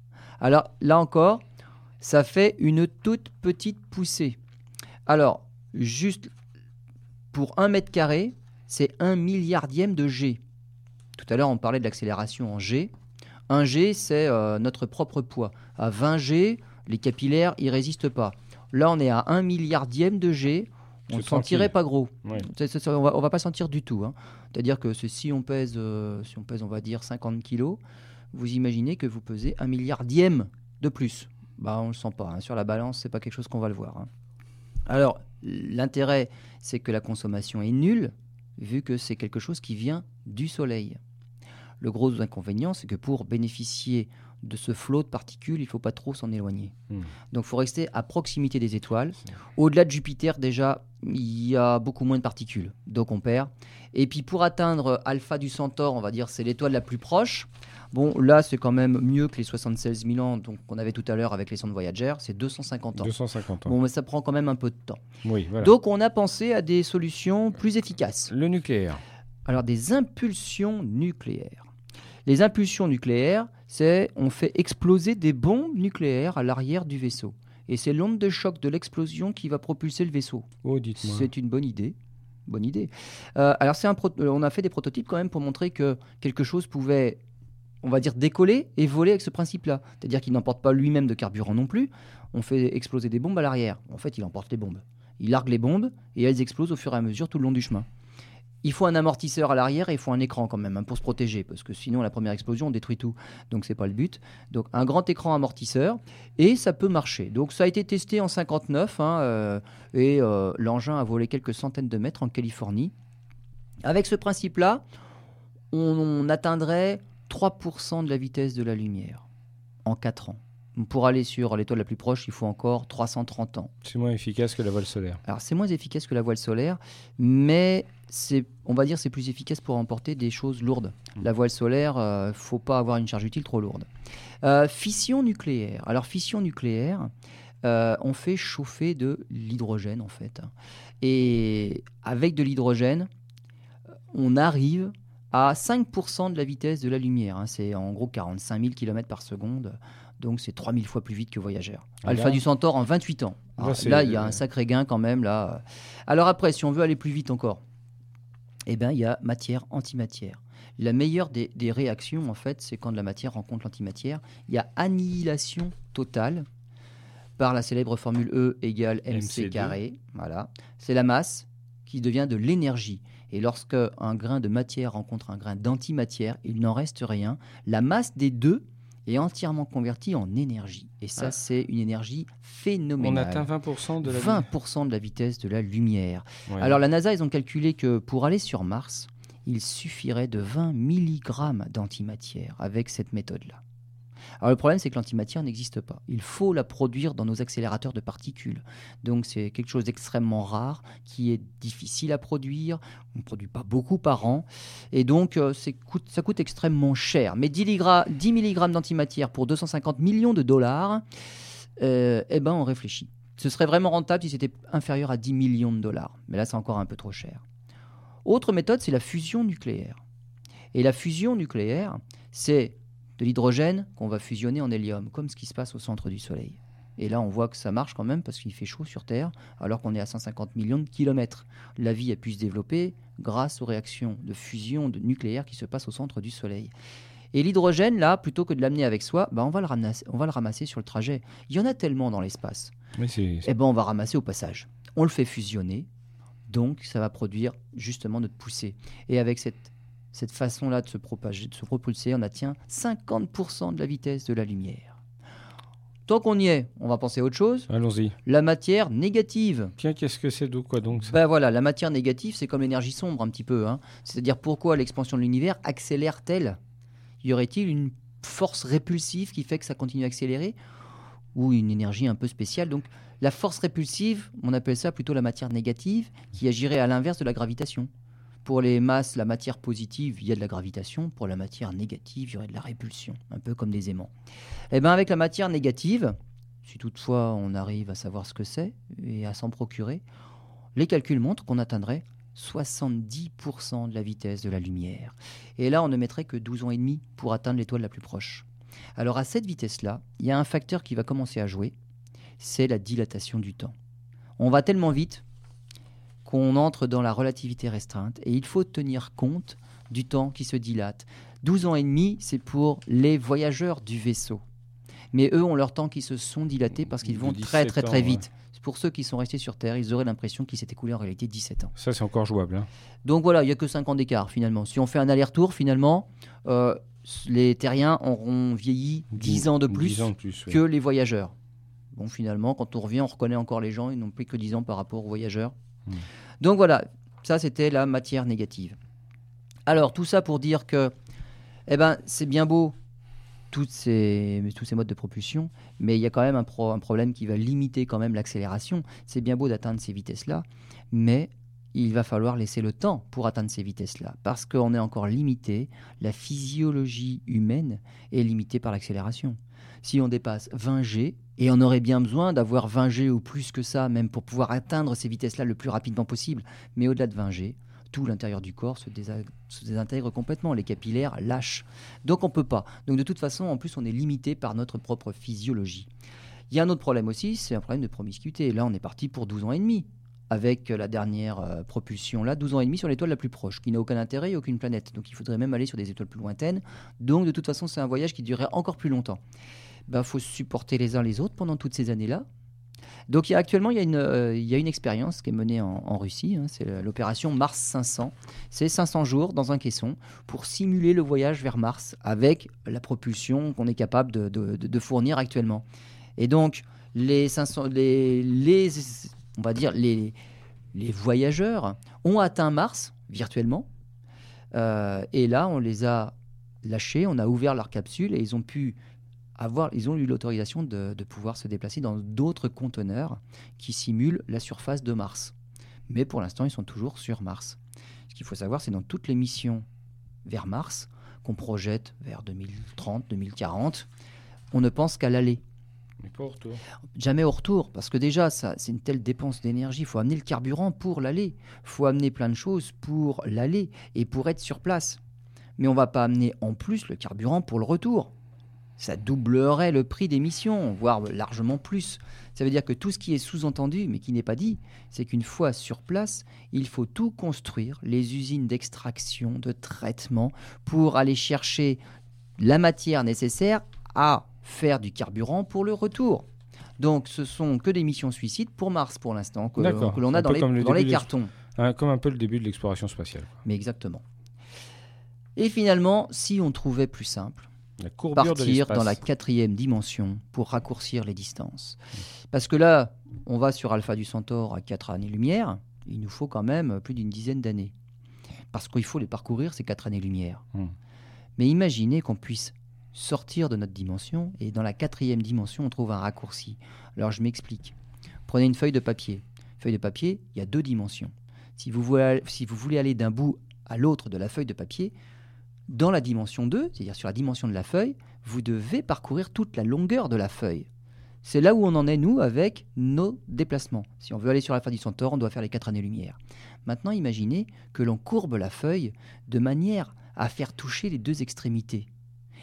Alors là encore, ça fait une toute petite poussée. Alors, juste pour un mètre carré, c'est un milliardième de G. Tout à l'heure, on parlait de l'accélération en G. Un G, c'est euh, notre propre poids. À 20 G, les capillaires, ils résistent pas. Là, on est à 1 milliardième de G. On ne sentirait pas gros. on, va, va pas sentir du tout. Hein. C'est-à-dire que si on pèse, euh, si on pèse, on va dire 50 kilos, vous imaginez que vous pesez un milliardième de plus. Bah, on le sent pas. Hein. Sur la balance, c'est pas quelque chose qu'on va le voir. Hein. Alors, l'intérêt, c'est que la consommation est nulle vu que c'est quelque chose qui vient du Soleil. Le gros inconvénient, c'est que pour bénéficier de ce flot de particules, il ne faut pas trop s'en éloigner. Hmm. Donc il faut rester à proximité des étoiles. Au-delà de Jupiter, déjà, il y a beaucoup moins de particules. Donc on perd. Et puis pour atteindre Alpha du Centaure, on va dire c'est l'étoile la plus proche. Bon, là, c'est quand même mieux que les 76 000 ans qu'on avait tout à l'heure avec les sondes Voyager. C'est 250 ans. 250 ans. Bon, mais ça prend quand même un peu de temps. Oui, voilà. Donc on a pensé à des solutions plus efficaces. le nucléaire. Alors des impulsions nucléaires. Les impulsions nucléaires, c'est on fait exploser des bombes nucléaires à l'arrière du vaisseau. Et c'est l'onde de choc de l'explosion qui va propulser le vaisseau. Oh, dites-moi. C'est une bonne idée. Bonne idée. Euh, alors c'est un on a fait des prototypes quand même pour montrer que quelque chose pouvait, on va dire, décoller et voler avec ce principe-là. C'est-à-dire qu'il n'emporte pas lui-même de carburant non plus. On fait exploser des bombes à l'arrière. En fait, il emporte les bombes. Il largue les bombes et elles explosent au fur et à mesure tout le long du chemin. Il faut un amortisseur à l'arrière et il faut un écran quand même hein, pour se protéger parce que sinon la première explosion on détruit tout. Donc c'est pas le but. Donc un grand écran amortisseur et ça peut marcher. Donc ça a été testé en 59 hein, euh, et euh, l'engin a volé quelques centaines de mètres en Californie. Avec ce principe-là, on, on atteindrait 3% de la vitesse de la lumière en 4 ans. Pour aller sur l'étoile la plus proche, il faut encore 330 ans. C'est moins efficace que la voile solaire. Alors c'est moins efficace que la voile solaire, mais c'est, on va dire, c'est plus efficace pour emporter des choses lourdes. La voile solaire, euh, faut pas avoir une charge utile trop lourde. Euh, fission nucléaire. Alors fission nucléaire, euh, on fait chauffer de l'hydrogène en fait, et avec de l'hydrogène, on arrive à 5% de la vitesse de la lumière. hein. C'est en gros 45 000 km par seconde. Donc c'est 3000 fois plus vite que Voyager. Ah Alpha là. du Centaure en 28 ans. Là, Alors, c'est- là, il y a un sacré gain quand même. là. Alors après, si on veut aller plus vite encore, eh ben, il y a matière-antimatière. La meilleure des, des réactions, en fait, c'est quand la matière rencontre l'antimatière. Il y a annihilation totale par la célèbre formule E égale mc MC2. carré. Voilà. C'est la masse qui devient de l'énergie. Et lorsque un grain de matière rencontre un grain d'antimatière, il n'en reste rien. La masse des deux est entièrement convertie en énergie. Et ça, Ah. c'est une énergie On phénoménale. atteint 20% de la 20% de la vitesse de la lumière. Ouais. Alors la NASA, ils ont calculé que pour aller sur Mars, il suffirait de 20 mg d'antimatière avec cette méthode-là. Alors le problème, c'est que l'antimatière n'existe pas. Il faut la produire dans nos accélérateurs de particules. Donc c'est quelque chose d'extrêmement rare, qui est difficile à produire. On ne produit pas beaucoup par an. Et donc euh, ça coûte extrêmement cher. Mais 10, ligra- 10 mg d'antimatière pour 250 millions de dollars, euh, eh ben on réfléchit. Ce serait vraiment rentable si c'était inférieur à 10 millions de dollars. Mais là, c'est encore un peu trop cher. Autre méthode, c'est la fusion nucléaire. Et la fusion nucléaire, c'est de l'hydrogène qu'on va fusionner en hélium, comme ce qui se passe au centre du Soleil. Et là, on voit que ça marche quand même parce qu'il fait chaud sur Terre, alors qu'on est à 150 millions de kilomètres. La vie a pu se développer grâce aux réactions de fusion de nucléaire qui se passent au centre du Soleil. Et l'hydrogène, là, plutôt que de l'amener avec soi, bah, on, va le ramasser, on va le ramasser sur le trajet. Il y en a tellement dans l'espace. Eh ben, on va ramasser au passage. On le fait fusionner, donc ça va produire justement notre poussée. Et avec cette, cette façon-là de se propager, de se propulser, on atteint 50% de la vitesse de la lumière. Tant qu'on y est, on va penser à autre chose. Allons-y. La matière négative. Tiens, qu'est-ce que c'est d'où quoi donc ça? Ben voilà, la matière négative, c'est comme l'énergie sombre un petit peu. hein. C'est-à-dire pourquoi l'expansion de l'univers accélère-t-elle? Y aurait-il une force répulsive qui fait que ça continue à accélérer? Ou une énergie un peu spéciale? Donc la force répulsive, on appelle ça plutôt la matière négative, qui agirait à l'inverse de la gravitation. Pour les masses, la matière positive, il y a de la gravitation. Pour la matière négative, il y aurait de la répulsion, un peu comme des aimants. Et bien avec la matière négative, si toutefois on arrive à savoir ce que c'est et à s'en procurer, les calculs montrent qu'on atteindrait 70% de la vitesse de la lumière. Et là, on ne mettrait que 12 ans et demi pour atteindre l'étoile la plus proche. Alors à cette vitesse-là, il y a un facteur qui va commencer à jouer, c'est la dilatation du temps. On va tellement vite qu'on entre dans la relativité restreinte et il faut tenir compte du temps qui se dilate. 12 ans et demi, c'est pour les voyageurs du vaisseau. Mais eux ont leur temps qui se sont dilatés parce qu'ils vont 17 très très très ans, ouais. vite. Pour ceux qui sont restés sur Terre, ils auraient l'impression qu'il s'est écoulé en réalité 17 ans. Ça, c'est encore jouable. hein. Donc voilà, il n'y a que 5 ans d'écart finalement. Si on fait un aller-retour, finalement, euh, les terriens auront vieilli 10 ans de plus 10 ans de plus. oui. que les voyageurs. Bon, finalement, quand on revient, on reconnaît encore les gens, ils n'ont plus que 10 ans par rapport aux voyageurs. Hmm. Donc voilà, Ça, c'était la matière négative. Alors, tout ça pour dire que, eh ben, c'est bien beau toutes ces, tous ces modes de propulsion, mais il y a quand même un, un problème qui va limiter quand même l'accélération. C'est bien beau d'atteindre ces vitesses-là, mais il va falloir laisser le temps pour atteindre ces vitesses-là, parce qu'on est encore limité, la physiologie humaine est limitée par l'accélération. Si on dépasse 20 G, et on aurait bien besoin d'avoir 20 G ou plus que ça, même pour pouvoir atteindre ces vitesses-là le plus rapidement possible, mais au-delà de 20 G, tout l'intérieur du corps se, désintègre complètement, les capillaires lâchent. Donc on ne peut pas. Donc de toute façon, en plus, on est limité par notre propre physiologie. Il y a un autre problème aussi, c'est un problème de promiscuité. Là, on est parti pour 12 ans et demi avec la dernière euh, propulsion là, 12 ans et demi sur l'étoile la plus proche, qui n'a aucun intérêt et aucune planète. Donc il faudrait même aller sur des étoiles plus lointaines. Donc de toute façon, c'est un voyage qui durerait encore plus longtemps. Il ben, faut supporter les uns les autres pendant toutes ces années-là. Donc il y a, actuellement, il y a une, euh, il y a une expérience qui est menée en, Russie, hein, c'est l'opération Mars 500. C'est 500 jours dans un caisson pour simuler le voyage vers Mars avec la propulsion qu'on est capable de, de, fournir actuellement. Et donc, les 500, les, les on va dire, les, voyageurs ont atteint Mars virtuellement. Euh, et là, on les a lâchés, on a ouvert leur capsule et ils ont pu avoir, eu l'autorisation de, pouvoir se déplacer dans d'autres conteneurs qui simulent la surface de Mars. Mais pour l'instant, ils sont toujours sur Mars. Ce qu'il faut savoir, c'est dans toutes les missions vers Mars qu'on projette vers 2030, 2040, on ne pense qu'à l'aller. Au retour. Jamais au retour, parce que déjà, ça, c'est une telle dépense d'énergie. Il faut amener le carburant pour l'aller. Il faut amener plein de choses pour l'aller et pour être sur place. Mais on va pas amener en plus le carburant pour le retour. Ça doublerait le prix des missions, voire largement plus. Ça veut dire que tout ce qui est sous-entendu, mais qui n'est pas dit, c'est qu'une fois sur place, il faut tout construire, les usines d'extraction, de traitement, pour aller chercher la matière nécessaire à faire du carburant pour le retour. Donc ce sont que des missions suicides pour Mars pour l'instant, que, l'on a dans les, dans les cartons. Comme un peu le début de l'exploration spatiale. Mais exactement. Et finalement, si on trouvait plus simple, partir dans la quatrième dimension pour raccourcir les distances. Parce que là, on va sur Alpha du Centaure à 4 années-lumière, il nous faut quand même plus d'une dizaine d'années. Parce qu'il faut les parcourir, ces 4 années-lumière. Hmm. Mais imaginez qu'on puisse sortir de notre dimension et dans la quatrième dimension, on trouve un raccourci. Alors je m'explique. Prenez une feuille de papier. Feuille de papier, il y a deux dimensions. Si vous voulez, aller d'un bout à l'autre de la feuille de papier, dans la dimension 2, c'est-à-dire sur la dimension de la feuille, vous devez parcourir toute la longueur de la feuille. C'est là où on en est, nous, avec nos déplacements. Si on veut aller sur la fin du Centaure, on doit faire les quatre années-lumière. Maintenant, imaginez que l'on courbe la feuille de manière à faire toucher les deux extrémités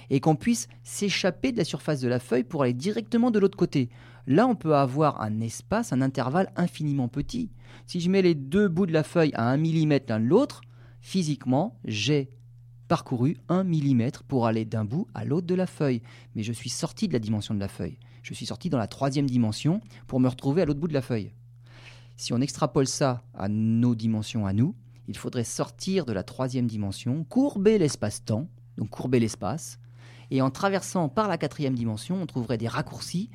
et qu'on puisse s'échapper de la surface de la feuille pour aller directement de l'autre côté. Là, on peut avoir un espace, un intervalle infiniment petit. Si je mets les deux bouts de la feuille à un millimètre l'un de l'autre, physiquement, j'ai parcouru un millimètre pour aller d'un bout à l'autre de la feuille. Mais je suis sorti de la dimension de la feuille. Je suis sorti dans la troisième dimension pour me retrouver à l'autre bout de la feuille. Si on extrapole ça à nos dimensions à nous, il faudrait sortir de la troisième dimension, courber l'espace-temps, donc courber l'espace, et en traversant par la quatrième dimension, on trouverait des raccourcis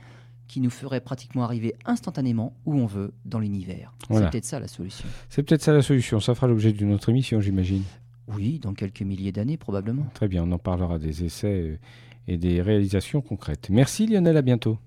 qui nous feraient pratiquement arriver instantanément où on veut dans l'univers. C'est peut-être ça la solution. C'est peut-être ça la solution. Ça fera l'objet d'une autre émission, j'imagine. Oui, dans quelques milliers d'années probablement. Très bien, on en parlera des essais euh, et des réalisations concrètes. Merci Lionel, à bientôt.